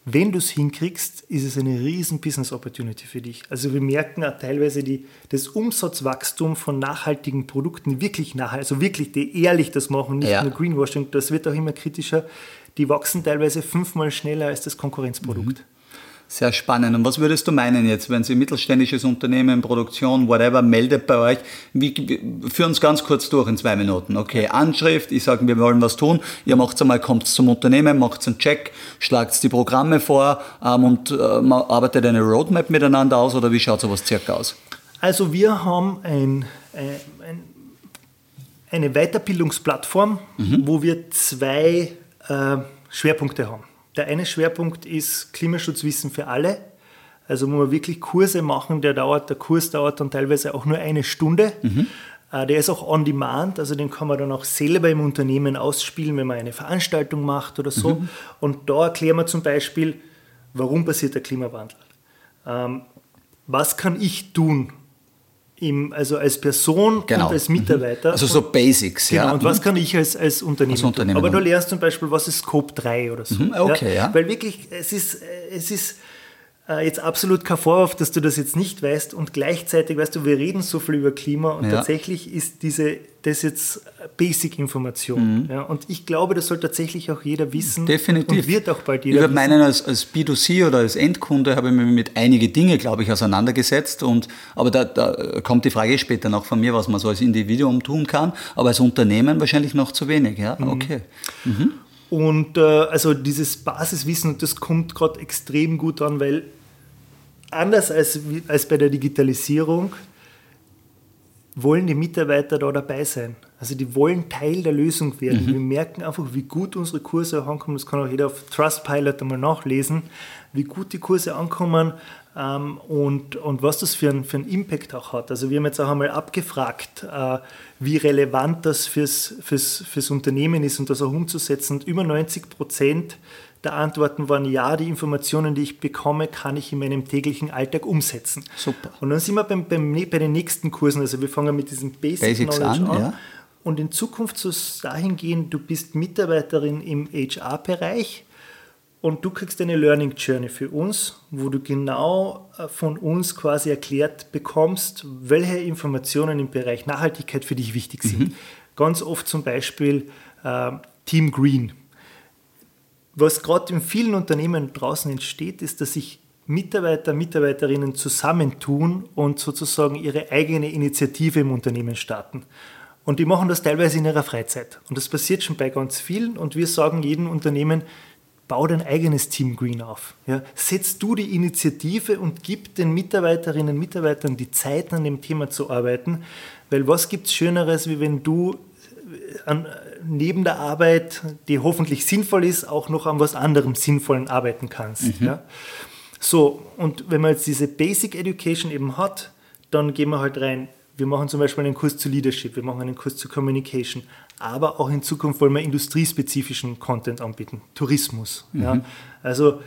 wenn du es hinkriegst, ist es eine riesen Business Opportunity für dich. Also wir merken auch teilweise die, das Umsatzwachstum von nachhaltigen Produkten, wirklich nachhaltig, also wirklich, die ehrlich das machen, nicht ja. nur Greenwashing, das wird auch immer kritischer, die wachsen teilweise fünfmal schneller als das Konkurrenzprodukt. Mhm. Sehr spannend. Und was würdest du meinen jetzt, wenn Sie mittelständisches Unternehmen, Produktion, whatever, meldet bei euch? Wie, führ uns ganz kurz durch in zwei Minuten. Okay, Anschrift, ich sage, wir wollen was tun. Ihr macht einmal, kommt zum Unternehmen, macht einen Check, schlagt die Programme vor ähm, und äh, arbeitet eine Roadmap miteinander aus oder wie schaut sowas circa aus? Also wir haben ein, ein, eine Weiterbildungsplattform, mhm. wo wir zwei äh, Schwerpunkte haben. Der eine Schwerpunkt ist Klimaschutzwissen für alle. Also wo wir wirklich Kurse machen, der dauert, der Kurs dauert dann teilweise auch nur eine Stunde. Mhm. Äh, der ist auch on demand, also den kann man dann auch selber im Unternehmen ausspielen, wenn man eine Veranstaltung macht oder so. Mhm. Und da erklären wir zum Beispiel, warum passiert der Klimawandel. Ähm, was kann ich tun, im, also als Person genau. und als Mitarbeiter. Also so Basics, genau, ja. Und was kann ich als, als Unternehmen, als Unternehmen tun? Aber du lernst zum Beispiel, was ist Scope 3 oder so. Mhm, okay, ja. ja. Weil wirklich, es ist, es ist äh, jetzt absolut kein Vorwurf, dass du das jetzt nicht weißt und gleichzeitig, weißt du, wir reden so viel über Klima und ja. tatsächlich ist diese, das jetzt Basic-Information. Mhm. Ja, und ich glaube, das soll tatsächlich auch jeder wissen. Definitiv. Und wird auch bald jeder Ich würde meinen, als, als B2C oder als Endkunde habe ich mich mit einigen Dingen, glaube ich, auseinandergesetzt. Und, aber da, da kommt die Frage später noch von mir, was man so als Individuum tun kann. Aber als Unternehmen wahrscheinlich noch zu wenig. Ja, mhm. okay. Mhm. Und äh, also dieses Basiswissen, das kommt gerade extrem gut an, weil anders als, als bei der Digitalisierung wollen die Mitarbeiter da dabei sein. Also die wollen Teil der Lösung werden. Mhm. Wir merken einfach, wie gut unsere Kurse ankommen. Das kann auch jeder auf Trustpilot einmal nachlesen, wie gut die Kurse ankommen ähm, und, und was das für, ein, für einen Impact auch hat. Also wir haben jetzt auch einmal abgefragt, äh, wie relevant das fürs, fürs, fürs Unternehmen ist und das auch umzusetzen. Und über 90 Prozent der Antworten waren ja, die Informationen, die ich bekomme, kann ich in meinem täglichen Alltag umsetzen. Super. Und dann sind wir beim, beim, bei den nächsten Kursen, also wir fangen mit diesem Basic Basics Knowledge an. an. Ja. Und in Zukunft soll es dahin gehen, du bist Mitarbeiterin im HR-Bereich und du kriegst eine Learning Journey für uns, wo du genau äh, von uns quasi erklärt bekommst, welche Informationen im Bereich Nachhaltigkeit für dich wichtig sind. Mhm. Ganz oft zum Beispiel äh, Team Green. Was gerade in vielen Unternehmen draußen entsteht, ist, dass sich Mitarbeiter, Mitarbeiterinnen zusammentun und sozusagen ihre eigene Initiative im Unternehmen starten. Und die machen das teilweise in ihrer Freizeit. Und das passiert schon bei ganz vielen. Und wir sagen jedem Unternehmen, bau dein eigenes Team Green auf. Ja, setz du die Initiative und gib den Mitarbeiterinnen und Mitarbeitern die Zeit, an dem Thema zu arbeiten. Weil was gibt es Schöneres, wie wenn du an, neben der Arbeit, die hoffentlich sinnvoll ist, auch noch an was anderem Sinnvollen arbeiten kannst. Mhm. Ja? So, und wenn man jetzt diese Basic Education eben hat, dann gehen wir halt rein. Wir machen zum Beispiel einen Kurs zu Leadership, wir machen einen Kurs zu Communication, aber auch in Zukunft wollen wir industriespezifischen Content anbieten, Tourismus. Mhm. Ja? Also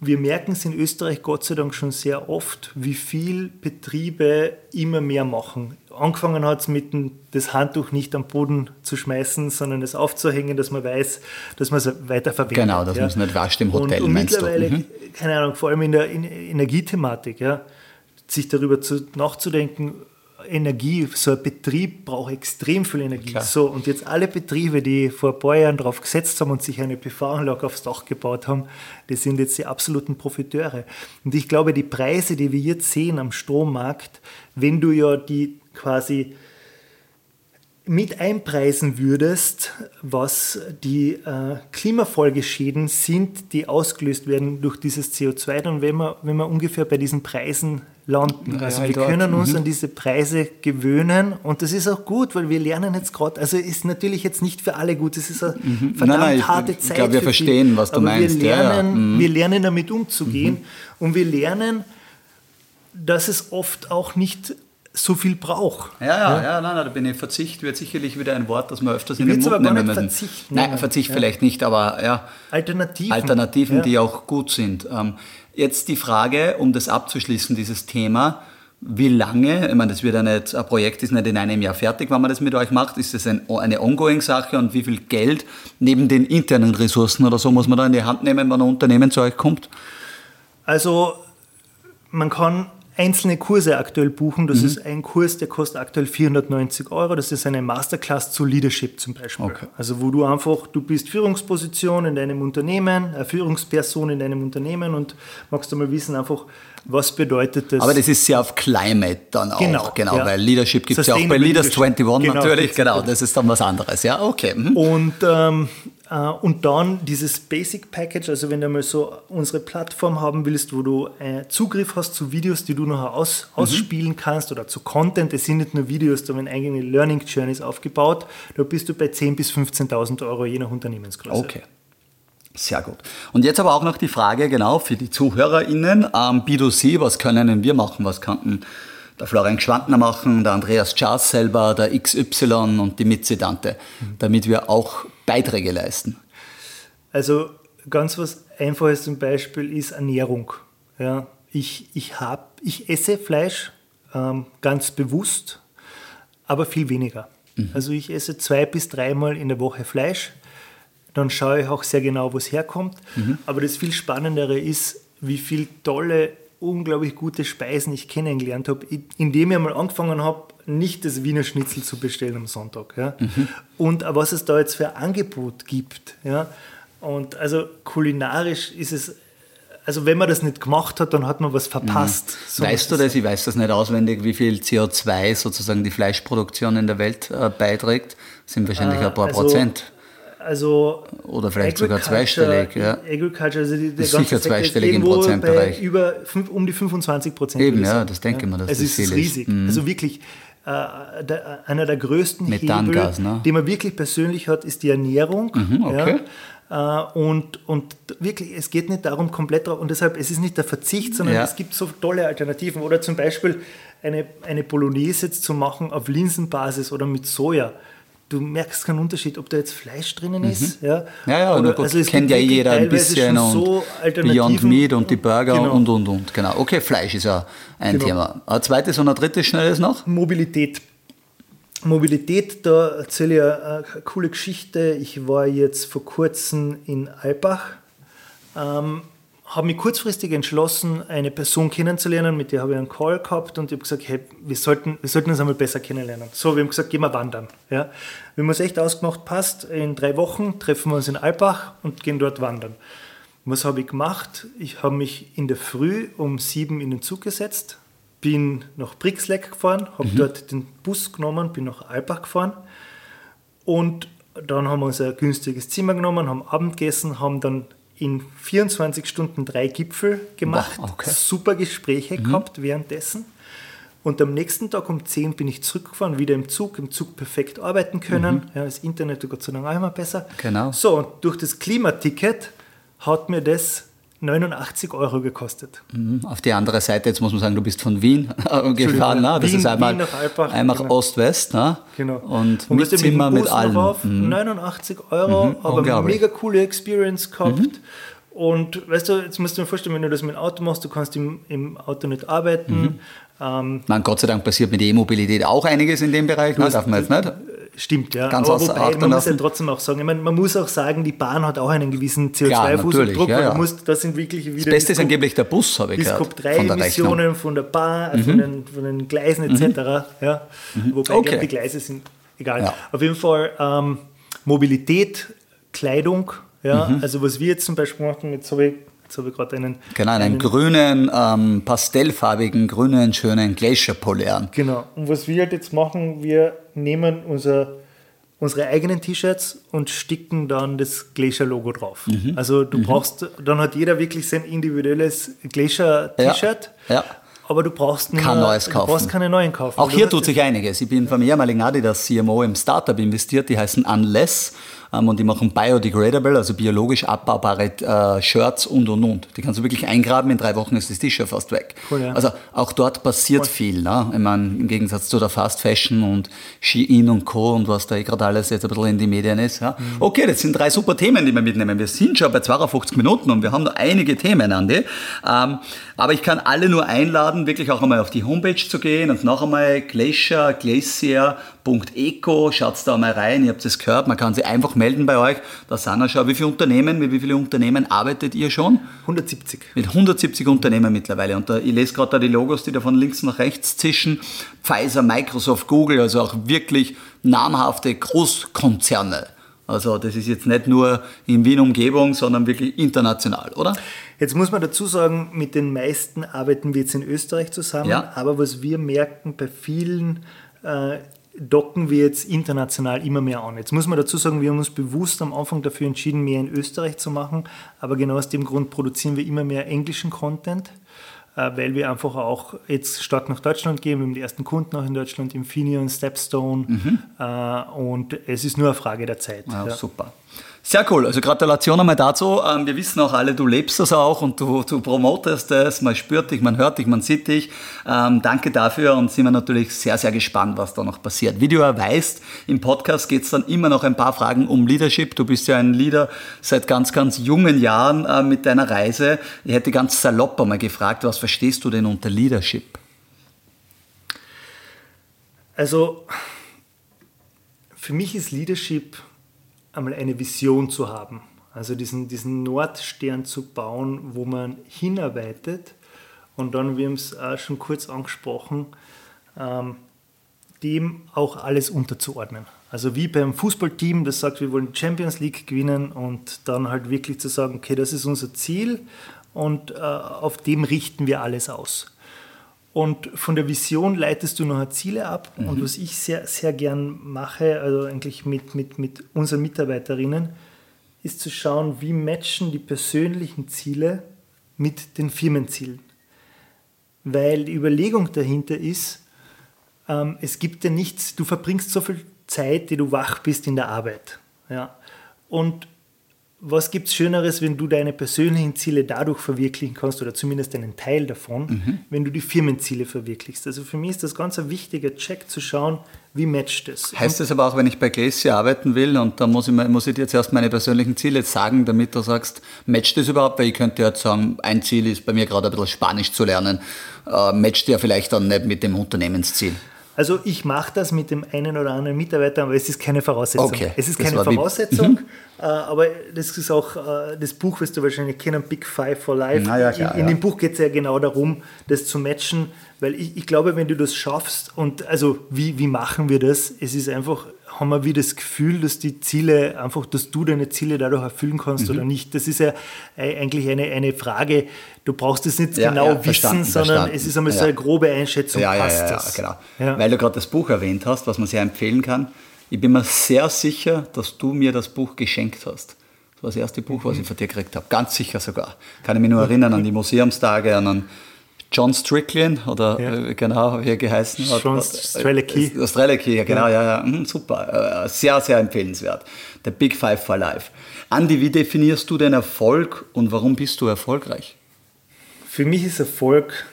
wir merken es in Österreich Gott sei Dank schon sehr oft, wie viel Betriebe immer mehr machen. Angefangen hat es mit dem, das Handtuch nicht am Boden zu schmeißen, sondern es aufzuhängen, dass man weiß, dass man es weiterverwendet. Genau, dass ja. man es nicht wascht im Hotel. Und, und mittlerweile, mhm. keine Ahnung, vor allem in der Energiethematik, ja, sich darüber zu, nachzudenken, Energie, so ein Betrieb braucht extrem viel Energie. Klar. So, und jetzt alle Betriebe, die vor ein paar Jahren darauf gesetzt haben und sich eine PV-Anlage aufs Dach gebaut haben, die sind jetzt die absoluten Profiteure. Und ich glaube, die Preise, die wir jetzt sehen am Strommarkt, wenn du ja die quasi mit einpreisen würdest, was die äh, Klimafolgeschäden sind, die ausgelöst werden durch dieses CO2, dann wären wir, wenn wir ungefähr bei diesen Preisen landen. Also ja, wir dort. können uns mhm. an diese Preise gewöhnen und das ist auch gut, weil wir lernen jetzt gerade, also ist natürlich jetzt nicht für alle gut, es ist eine mhm. verdammt nein, nein, harte ich, Zeit. Ich glaube, wir verstehen, was du meinst. Wir lernen, ja, ja. Mhm. wir lernen damit umzugehen mhm. und wir lernen, dass es oft auch nicht so viel braucht. Ja, ja, ja, nein, nein, da bin ich Verzicht wird sicherlich wieder ein Wort, das man öfters in den Mund nehmen müssen. Verzicht nein, Verzicht ja. vielleicht nicht, aber ja. Alternativen. Alternativen, ja. die auch gut sind. Ähm, jetzt die Frage, um das abzuschließen, dieses Thema. Wie lange, ich meine, das wird ja nicht, ein Projekt ist nicht in einem Jahr fertig, wenn man das mit euch macht. Ist das ein, eine Ongoing-Sache und wie viel Geld neben den internen Ressourcen oder so muss man da in die Hand nehmen, wenn ein Unternehmen zu euch kommt? Also, man kann einzelne Kurse aktuell buchen. Das mhm. ist ein Kurs, der kostet aktuell 490 Euro. Das ist eine Masterclass zu Leadership zum Beispiel. Okay. Also wo du einfach, du bist Führungsposition in deinem Unternehmen, Führungsperson in deinem Unternehmen und magst du mal wissen einfach, was bedeutet das? Aber das ist sehr auf Climate dann auch, genau, genau ja. weil Leadership gibt es ja auch bei Leaders 21 genau, natürlich, genau, das ist dann was anderes, ja, okay. Mhm. Und ähm, äh, und dann dieses Basic Package, also wenn du mal so unsere Plattform haben willst, wo du äh, Zugriff hast zu Videos, die du noch aus, mhm. ausspielen kannst oder zu Content, es sind nicht nur Videos, da werden eigene Learning Journeys aufgebaut, da bist du bei 10.000 bis 15.000 Euro je nach Unternehmensgröße. Okay. Sehr gut. Und jetzt aber auch noch die Frage, genau, für die ZuhörerInnen, ähm, B2C, was können wir machen? Was könnten der Florian Schwantner machen, der Andreas Czas selber, der XY und die Mitzidante, damit wir auch Beiträge leisten? Also ganz was Einfaches zum Beispiel ist Ernährung. Ja, ich, ich, hab, ich esse Fleisch ähm, ganz bewusst, aber viel weniger. Mhm. Also ich esse zwei bis dreimal in der Woche Fleisch. Dann schaue ich auch sehr genau, wo es herkommt. Mhm. Aber das viel Spannendere ist, wie viele tolle, unglaublich gute Speisen ich kennengelernt habe, indem ich mal angefangen habe, nicht das Wiener Schnitzel zu bestellen am Sonntag. Ja? Mhm. Und was es da jetzt für ein Angebot gibt. Ja? Und also kulinarisch ist es also wenn man das nicht gemacht hat, dann hat man was verpasst. Mhm. So weißt du das? Ich weiß das nicht auswendig, wie viel CO2 sozusagen die Fleischproduktion in der Welt äh, beiträgt. Das sind wahrscheinlich äh, ein paar also, Prozent. Also oder vielleicht sogar zweistellig. Ja. Agriculture, also die, der ist sicher zweistellig im Prozentbereich. Über um die 25 Prozent. Eben, ja, das denke ich mir, dass also das viel ist. riesig. Mhm. Also wirklich äh, der, einer der größten Methangas, Hebel, ne? die man wirklich persönlich hat, ist die Ernährung. Mhm, okay. Ja. Äh, und, und wirklich, es geht nicht darum, komplett drauf, und deshalb, es ist nicht der Verzicht, sondern ja. es gibt so tolle Alternativen. Oder zum Beispiel eine, eine jetzt zu machen auf Linsenbasis oder mit Soja. Du merkst keinen Unterschied, ob da jetzt Fleisch drinnen ist. Mhm. Ja, ja, ja oder, also kennt ja jeder ein bisschen und so Beyond Meat und die Burger genau. und, und, und. Genau, okay, Fleisch ist ja ein genau. Thema. Ein zweites und ein drittes schnelles noch? Mobilität. Mobilität, da erzähle ich eine, eine coole Geschichte. Ich war jetzt vor kurzem in Alpbach, ähm, habe mich kurzfristig entschlossen, eine Person kennenzulernen, mit der habe ich einen Call gehabt und ich habe gesagt, hey, wir sollten, wir sollten uns einmal besser kennenlernen. So, wir haben gesagt, gehen wir wandern. Ja? Wir haben uns echt ausgemacht, passt, in drei Wochen treffen wir uns in Alpbach und gehen dort wandern. Was habe ich gemacht? Ich habe mich in der Früh um sieben in den Zug gesetzt, bin nach Brixleck gefahren, habe mhm. dort den Bus genommen, bin nach Alpbach gefahren und dann haben wir uns ein günstiges Zimmer genommen, haben Abend gegessen, haben dann in 24 Stunden drei Gipfel gemacht, Boah, okay. super Gespräche mhm. gehabt währenddessen. Und am nächsten Tag um 10 bin ich zurückgefahren, wieder im Zug, im Zug perfekt arbeiten können. Mhm. Ja, das Internet Gott sei Dank auch immer besser. Genau. So, und durch das Klimaticket hat mir das 89 Euro gekostet. Mhm. Auf die andere Seite, jetzt muss man sagen, du bist von Wien [laughs] gefahren. Ne? Das Wien, ist einmal, einmal genau. Ost-West. Ne? Genau. Und, und mit Zimmer, mit, mit allem. Rauf, mhm. 89 Euro, mhm. aber mega coole Experience gehabt. Mhm. Und weißt du, jetzt musst du dir vorstellen, wenn du das mit dem Auto machst, du kannst im, im Auto nicht arbeiten. Mhm. Ähm, Man, Gott sei Dank passiert mit E-Mobilität auch einiges in dem Bereich, ne? darf man jetzt nicht? Stimmt, ja. Ganz Aber wobei, man muss ja trotzdem auch sagen, ich meine, man muss auch sagen, die Bahn hat auch einen gewissen CO2-Fußabdruck. Ja, ja. das sind wirklich wieder. Das Beste ist angeblich der Bus, habe ich gehört. COP3-Emissionen von, der Bahn, mhm. von, den, von den Gleisen etc. Mhm. Ja. Mhm. Wobei okay. glaub, die Gleise sind egal. Ja. Auf jeden Fall ähm, Mobilität, Kleidung. Ja. Mhm. Also was wir jetzt zum Beispiel machen, jetzt habe ich Jetzt habe ich gerade einen. Genau, einen, einen grünen, ähm, pastellfarbigen, grünen, schönen Glacier Polern. Genau. Und was wir halt jetzt machen, wir nehmen unser, unsere eigenen T-Shirts und sticken dann das Glacier-Logo drauf. Mhm. Also du mhm. brauchst, dann hat jeder wirklich sein individuelles Glacier-T-Shirt. Ja. ja. Aber du brauchst, Kein nur, neues kaufen. du brauchst keine neuen kaufen. Auch hier tut sich einiges. Ich bin vom ehemaligen Adidas CMO im Startup investiert, die heißen Unless und die machen biodegradable, also biologisch abbaubare äh, Shirts und und und. Die kannst du wirklich eingraben, in drei Wochen ist das T-Shirt fast weg. Cool, ja. Also auch dort passiert cool. viel. Ne? Ich meine, im Gegensatz zu der Fast Fashion und Shein und Co. und was da eh gerade alles jetzt ein bisschen in die Medien ist. Ja? Mhm. Okay, das sind drei super Themen, die wir mitnehmen. Wir sind schon bei 52 Minuten und wir haben noch einige Themen, Andi. Ähm, aber ich kann alle nur einladen, wirklich auch einmal auf die Homepage zu gehen und noch einmal Glacier, Glacier.eco, schaut da mal rein, ihr habt es gehört, man kann sich einfach melden bei euch. Da sind wir schon. Wie viele Unternehmen, mit wie vielen Unternehmen arbeitet ihr schon? 170. Mit 170 Unternehmen mittlerweile. Und da, ich lese gerade da die Logos, die da von links nach rechts zischen. Pfizer, Microsoft, Google, also auch wirklich namhafte Großkonzerne. Also das ist jetzt nicht nur in Wien-Umgebung, sondern wirklich international, oder? Jetzt muss man dazu sagen, mit den meisten arbeiten wir jetzt in Österreich zusammen, ja. aber was wir merken bei vielen äh, docken wir jetzt international immer mehr an. Jetzt muss man dazu sagen, wir haben uns bewusst am Anfang dafür entschieden, mehr in Österreich zu machen, aber genau aus dem Grund produzieren wir immer mehr englischen Content, äh, weil wir einfach auch jetzt stark nach Deutschland gehen. Wir haben die ersten Kunden auch in Deutschland, Infineon, Stepstone mhm. Äh, und es ist nur eine Frage der Zeit. Ja, ja. Super. Sehr cool. Also Gratulation einmal dazu. Ähm, wir wissen auch alle, du lebst das auch und du, du promotest es. Man spürt dich, man hört dich, man sieht dich. Ähm, danke dafür und sind wir natürlich sehr, sehr gespannt, was da noch passiert. Wie du ja weißt, im Podcast geht es dann immer noch ein paar Fragen um Leadership. Du bist ja ein Leader seit ganz, ganz jungen Jahren äh, mit deiner Reise. Ich hätte ganz salopp einmal gefragt, was verstehst du denn unter Leadership? Also für mich ist Leadership einmal eine Vision zu haben. Also diesen, diesen Nordstern zu bauen, wo man hinarbeitet und dann, wir haben es auch schon kurz angesprochen, ähm, dem auch alles unterzuordnen. Also wie beim Fußballteam, das sagt, wir wollen Champions League gewinnen und dann halt wirklich zu sagen, okay, das ist unser Ziel und äh, auf dem richten wir alles aus. Und von der Vision leitest du nachher Ziele ab. Mhm. Und was ich sehr, sehr gern mache, also eigentlich mit, mit, mit unseren Mitarbeiterinnen, ist zu schauen, wie matchen die persönlichen Ziele mit den Firmenzielen. Weil die Überlegung dahinter ist, ähm, es gibt ja nichts, du verbringst so viel Zeit, die du wach bist in der Arbeit. Ja. Und was gibt es Schöneres, wenn du deine persönlichen Ziele dadurch verwirklichen kannst oder zumindest einen Teil davon, mhm. wenn du die Firmenziele verwirklichst? Also für mich ist das ganz ein wichtiger Check zu schauen, wie matcht das. Heißt das aber auch, wenn ich bei Glacier arbeiten will und da muss ich, muss ich dir jetzt erst meine persönlichen Ziele sagen, damit du sagst, matcht das überhaupt? Weil ich könnte jetzt sagen, ein Ziel ist bei mir gerade ein bisschen Spanisch zu lernen. Äh, matcht ja vielleicht dann nicht mit dem Unternehmensziel. Also ich mache das mit dem einen oder anderen Mitarbeiter, aber es ist keine Voraussetzung. Okay. Es ist keine Voraussetzung, mhm. Äh, aber das ist auch äh, das Buch, was du wahrscheinlich kennen, Big Five for Life. Ja, klar, in, in ja. dem Buch geht es ja genau darum, das zu matchen, weil ich, ich glaube, wenn du das schaffst und also wie, wie machen wir das? Es ist einfach haben wir wieder das Gefühl, dass die Ziele, einfach, dass du deine Ziele dadurch erfüllen kannst mhm. oder nicht. Das ist ja eigentlich eine, eine Frage, du brauchst es nicht ja, genau ja, wissen, sondern verstanden. es ist einmal ja. so eine grobe Einschätzung, ja, passt ja, das. Genau. Weil du gerade das Buch erwähnt hast, was man sehr empfehlen kann. Ich bin mir sehr sicher, dass du mir das Buch geschenkt hast. Das war das erste Buch, was mhm. ich von dir gekriegt habe. Ganz sicher sogar. Kann ich mich nur erinnern an die [laughs] Museumstage, an einen John Strickland oder ja. äh, genau, wie er geheißen hat. John Strelicky. Äh, Strelicky, ja genau, ja, ja, mhm, super. Äh, sehr, sehr empfehlenswert. Der Big Five for Life. Andi, wie definierst du den Erfolg und warum bist du erfolgreich? Für mich ist Erfolg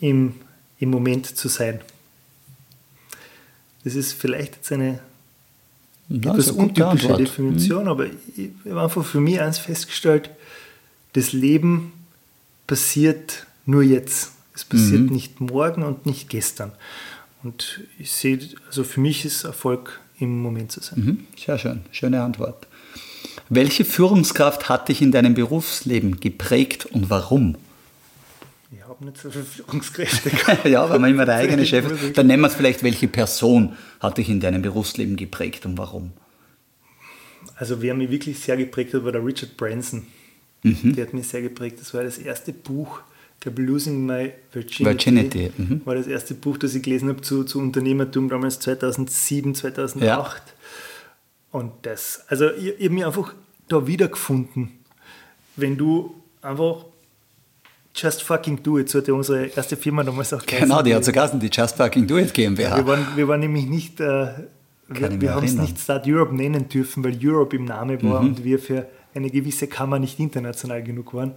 im, im Moment zu sein. Das ist vielleicht jetzt eine ja, etwas untypische Definition, mhm. aber ich habe einfach für mich eins festgestellt, das Leben passiert nur jetzt. Es passiert mhm. nicht morgen und nicht gestern. Und ich sehe, also für mich ist Erfolg im Moment zu sein. Mhm. Sehr schön, schöne Antwort. Welche Führungskraft hat dich in deinem Berufsleben geprägt und warum? Ich habe nicht so viele Führungskräfte. [laughs] ja, weil man immer der eigene Chef ist. Dann nennen wir es vielleicht, welche Person hat dich in deinem Berufsleben geprägt und warum? Also wer mich wirklich sehr geprägt hat, war der Richard Branson. Mhm. Die hat mich sehr geprägt. Das war das erste Buch, ich glaube Losing My Virginity. Virginity. Mhm. War das erste Buch, das ich gelesen habe zu, zu Unternehmertum damals 2007, 2008. Ja. Und das, also ich, ich habe mich einfach da wiedergefunden. Wenn du einfach Just Fucking Do It, so hat ja unsere erste Firma damals auch geheißen. Genau, die hat so geheißen, die Just Fucking Do It GmbH. wir, waren, wir waren nämlich nicht, äh, wir, wir haben es nicht Start Europe nennen dürfen, weil Europe im Namen war mhm. und wir für eine gewisse Kammer nicht international genug waren.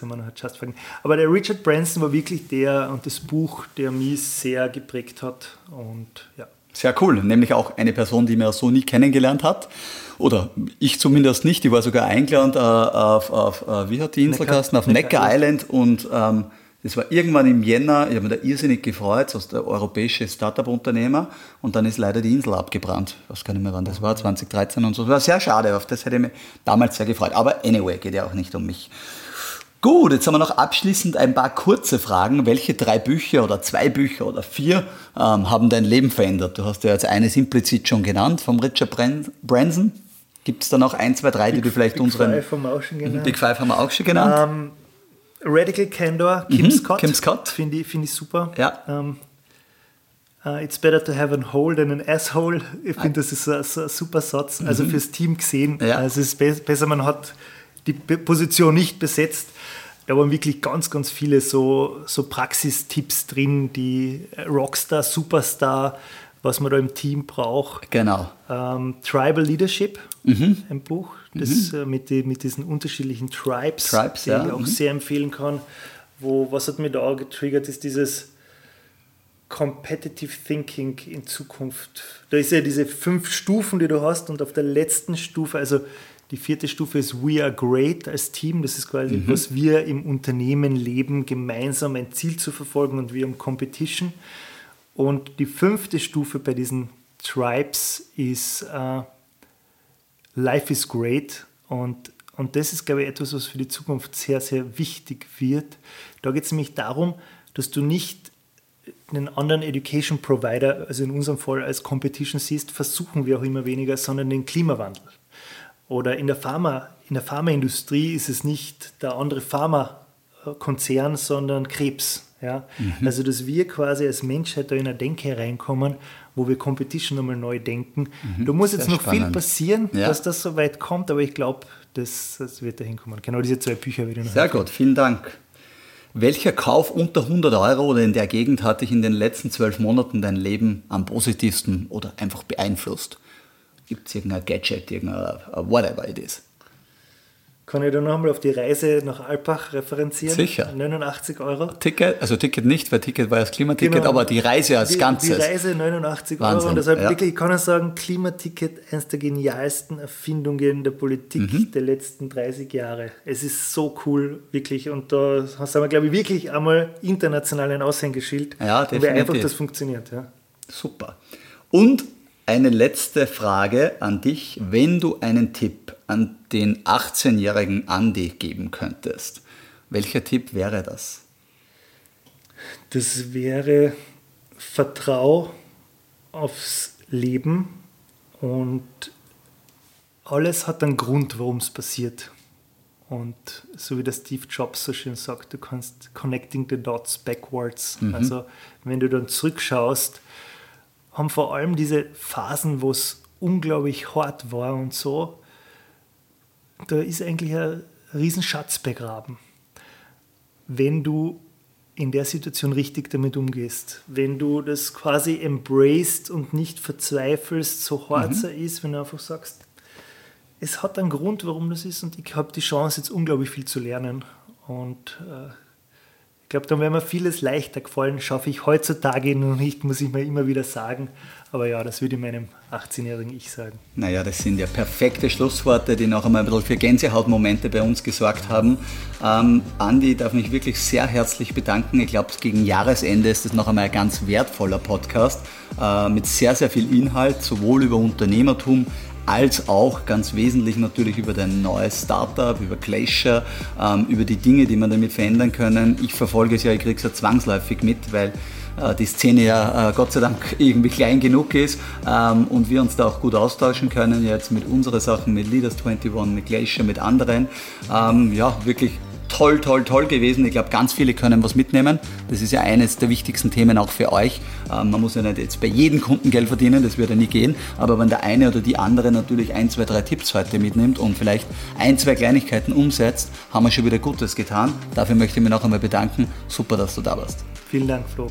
Haben wir noch just vergessen. Aber der Richard Branson war wirklich der und das Buch, der mich sehr geprägt hat. Und ja. Sehr cool, nämlich auch eine Person, die mir so nie kennengelernt hat. Oder ich zumindest nicht. Die war sogar eingeladen äh, auf, auf, auf, äh, wie hat die Insel Neckar, Auf Neckar, Neckar Island und ähm, das war irgendwann im Jänner, ich habe mich da irrsinnig gefreut, so der europäische Startup-Unternehmer und dann ist leider die Insel abgebrannt. Ich weiß gar nicht mehr, wann das war, 2013 und so. Das war sehr schade, auf das hätte ich mich damals sehr gefreut. Aber anyway, geht ja auch nicht um mich. Gut, jetzt haben wir noch abschließend ein paar kurze Fragen. Welche drei Bücher oder zwei Bücher oder vier ähm, haben dein Leben verändert? Du hast ja jetzt eines implizit schon genannt, vom Richard Branson. Gibt es da noch ein, zwei, drei, Big, die du vielleicht Big unseren... Five haben wir auch schon genannt. Big Five haben wir auch schon genannt. Um, ähm, Radical Candor, Kim mhm, Scott. Kim Scott. Finde ich, find ich super. Ja. Ähm, uh, äh, it's better to have a hole than an asshole. Ich finde, das ist ein, ein super Satz. Also mhm. fürs Team gesehen. Ja. Also es ist be besser, man hat die Position nicht besetzt. Da waren wirklich ganz, ganz viele so, so Praxistipps drin, die Rockstar, Superstar, was man da im Team braucht. Genau. Ähm, Tribal Leadership, mhm. ein Buch, das mhm. äh, mit, die, mit diesen unterschiedlichen Tribes, Tribes den ja. ich auch mhm. sehr empfehlen kann. Wo, was hat mir da getriggert, ist dieses Competitive Thinking in Zukunft. Da ist ja diese fünf Stufen, die du hast, und auf der letzten Stufe, also die vierte Stufe ist We are great als Team. Das ist quasi, mhm. was wir im Unternehmen leben, gemeinsam ein Ziel zu verfolgen und wir um Competition. Und die fünfte Stufe bei diesen Tribes ist uh, Life is great. Und, und das ist, glaube ich, etwas, was für die Zukunft sehr, sehr wichtig wird. Da geht es nämlich darum, dass du nicht einen anderen Education Provider, also in unserem Fall als Competition siehst, versuchen wir auch immer weniger, sondern den Klimawandel. Oder in der Pharma, in der Pharmaindustrie ist es nicht der andere Pharmakonzern, sondern Krebs. Ja? Mhm. Also, dass wir quasi als Menschheit da in eine Denke reinkommen, wo wir Competition nochmal neu denken. Mhm. Da muss jetzt noch spannend. viel passieren, ja. dass das so weit kommt, aber ich glaube, das, das wird dahin kommen. Genau diese zwei Bücher wieder noch. Sehr gut, vielen Dank. Welcher Kauf unter 100 Euro oder in der Gegend hat dich in den letzten zwölf Monaten dein Leben am positivsten oder einfach beeinflusst? Gibt es irgendein Gadget, irgendein whatever it is? Kann ich da nochmal auf die Reise nach Alpbach referenzieren? Sicher. 89 Euro. Ticket, also Ticket nicht, weil Ticket war das Klimaticket, genau. aber die Reise als die, Ganzes. Die Reise 89 Wahnsinn. Euro. Und deshalb ja. wirklich, ich kann ich sagen, Klimaticket, eines der genialsten Erfindungen der Politik mhm. der letzten 30 Jahre. Es ist so cool, wirklich. Und da haben wir, glaube ich, wirklich einmal international ein Aushängeschild. Ja, definitiv. Wie einfach das funktioniert. Ja. Super. Und eine letzte Frage an dich. Wenn du einen Tipp an den 18-jährigen Andy geben könntest, welcher Tipp wäre das? Das wäre Vertrau aufs Leben und alles hat einen Grund, warum es passiert. Und so wie der Steve Jobs so schön sagt, du kannst connecting the dots backwards. Mhm. Also wenn du dann zurückschaust, haben vor allem diese Phasen, wo es unglaublich hart war und so, da ist eigentlich ein Riesenschatz begraben. Wenn du in der Situation richtig damit umgehst, wenn du das quasi embraced und nicht verzweifelst, so hart mhm. es ist, wenn du einfach sagst, es hat einen Grund, warum das ist und ich habe die Chance, jetzt unglaublich viel zu lernen. Und äh, ich glaube, dann wäre mir vieles leichter gefallen, schaffe ich heutzutage noch nicht, muss ich mir immer wieder sagen. Aber ja, das würde ich meinem 18-jährigen Ich sagen. Naja, das sind ja perfekte Schlussworte, die noch einmal ein bisschen für Gänsehautmomente bei uns gesorgt haben. Ähm, Andi, darf mich wirklich sehr herzlich bedanken. Ich glaube, gegen Jahresende ist das noch einmal ein ganz wertvoller Podcast äh, mit sehr, sehr viel Inhalt, sowohl über Unternehmertum, als auch ganz wesentlich natürlich über dein neues Startup, über Glacier, ähm, über die Dinge, die man damit verändern können. Ich verfolge es ja, ich kriege es ja zwangsläufig mit, weil äh, die Szene ja äh, Gott sei Dank [laughs] irgendwie klein genug ist ähm, und wir uns da auch gut austauschen können, jetzt mit unseren Sachen, mit Leaders 21, mit Glacier, mit anderen. Ähm, ja, wirklich toll, toll, toll gewesen. Ich glaube, ganz viele können was mitnehmen. Das ist ja eines der wichtigsten Themen auch für euch. Ähm, man muss ja nicht jetzt bei jedem Kunden Geld verdienen, das wird ja nie gehen. Aber wenn der eine oder die andere natürlich ein, zwei, drei Tipps heute mitnimmt und vielleicht ein, zwei Kleinigkeiten umsetzt, haben wir schon wieder Gutes getan. Dafür möchte ich mich noch einmal bedanken. Super, dass du da warst. Vielen Dank, Flo.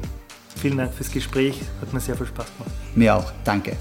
Vielen Dank fürs Gespräch. Hat mir sehr viel Spaß gemacht. Mir auch. Danke.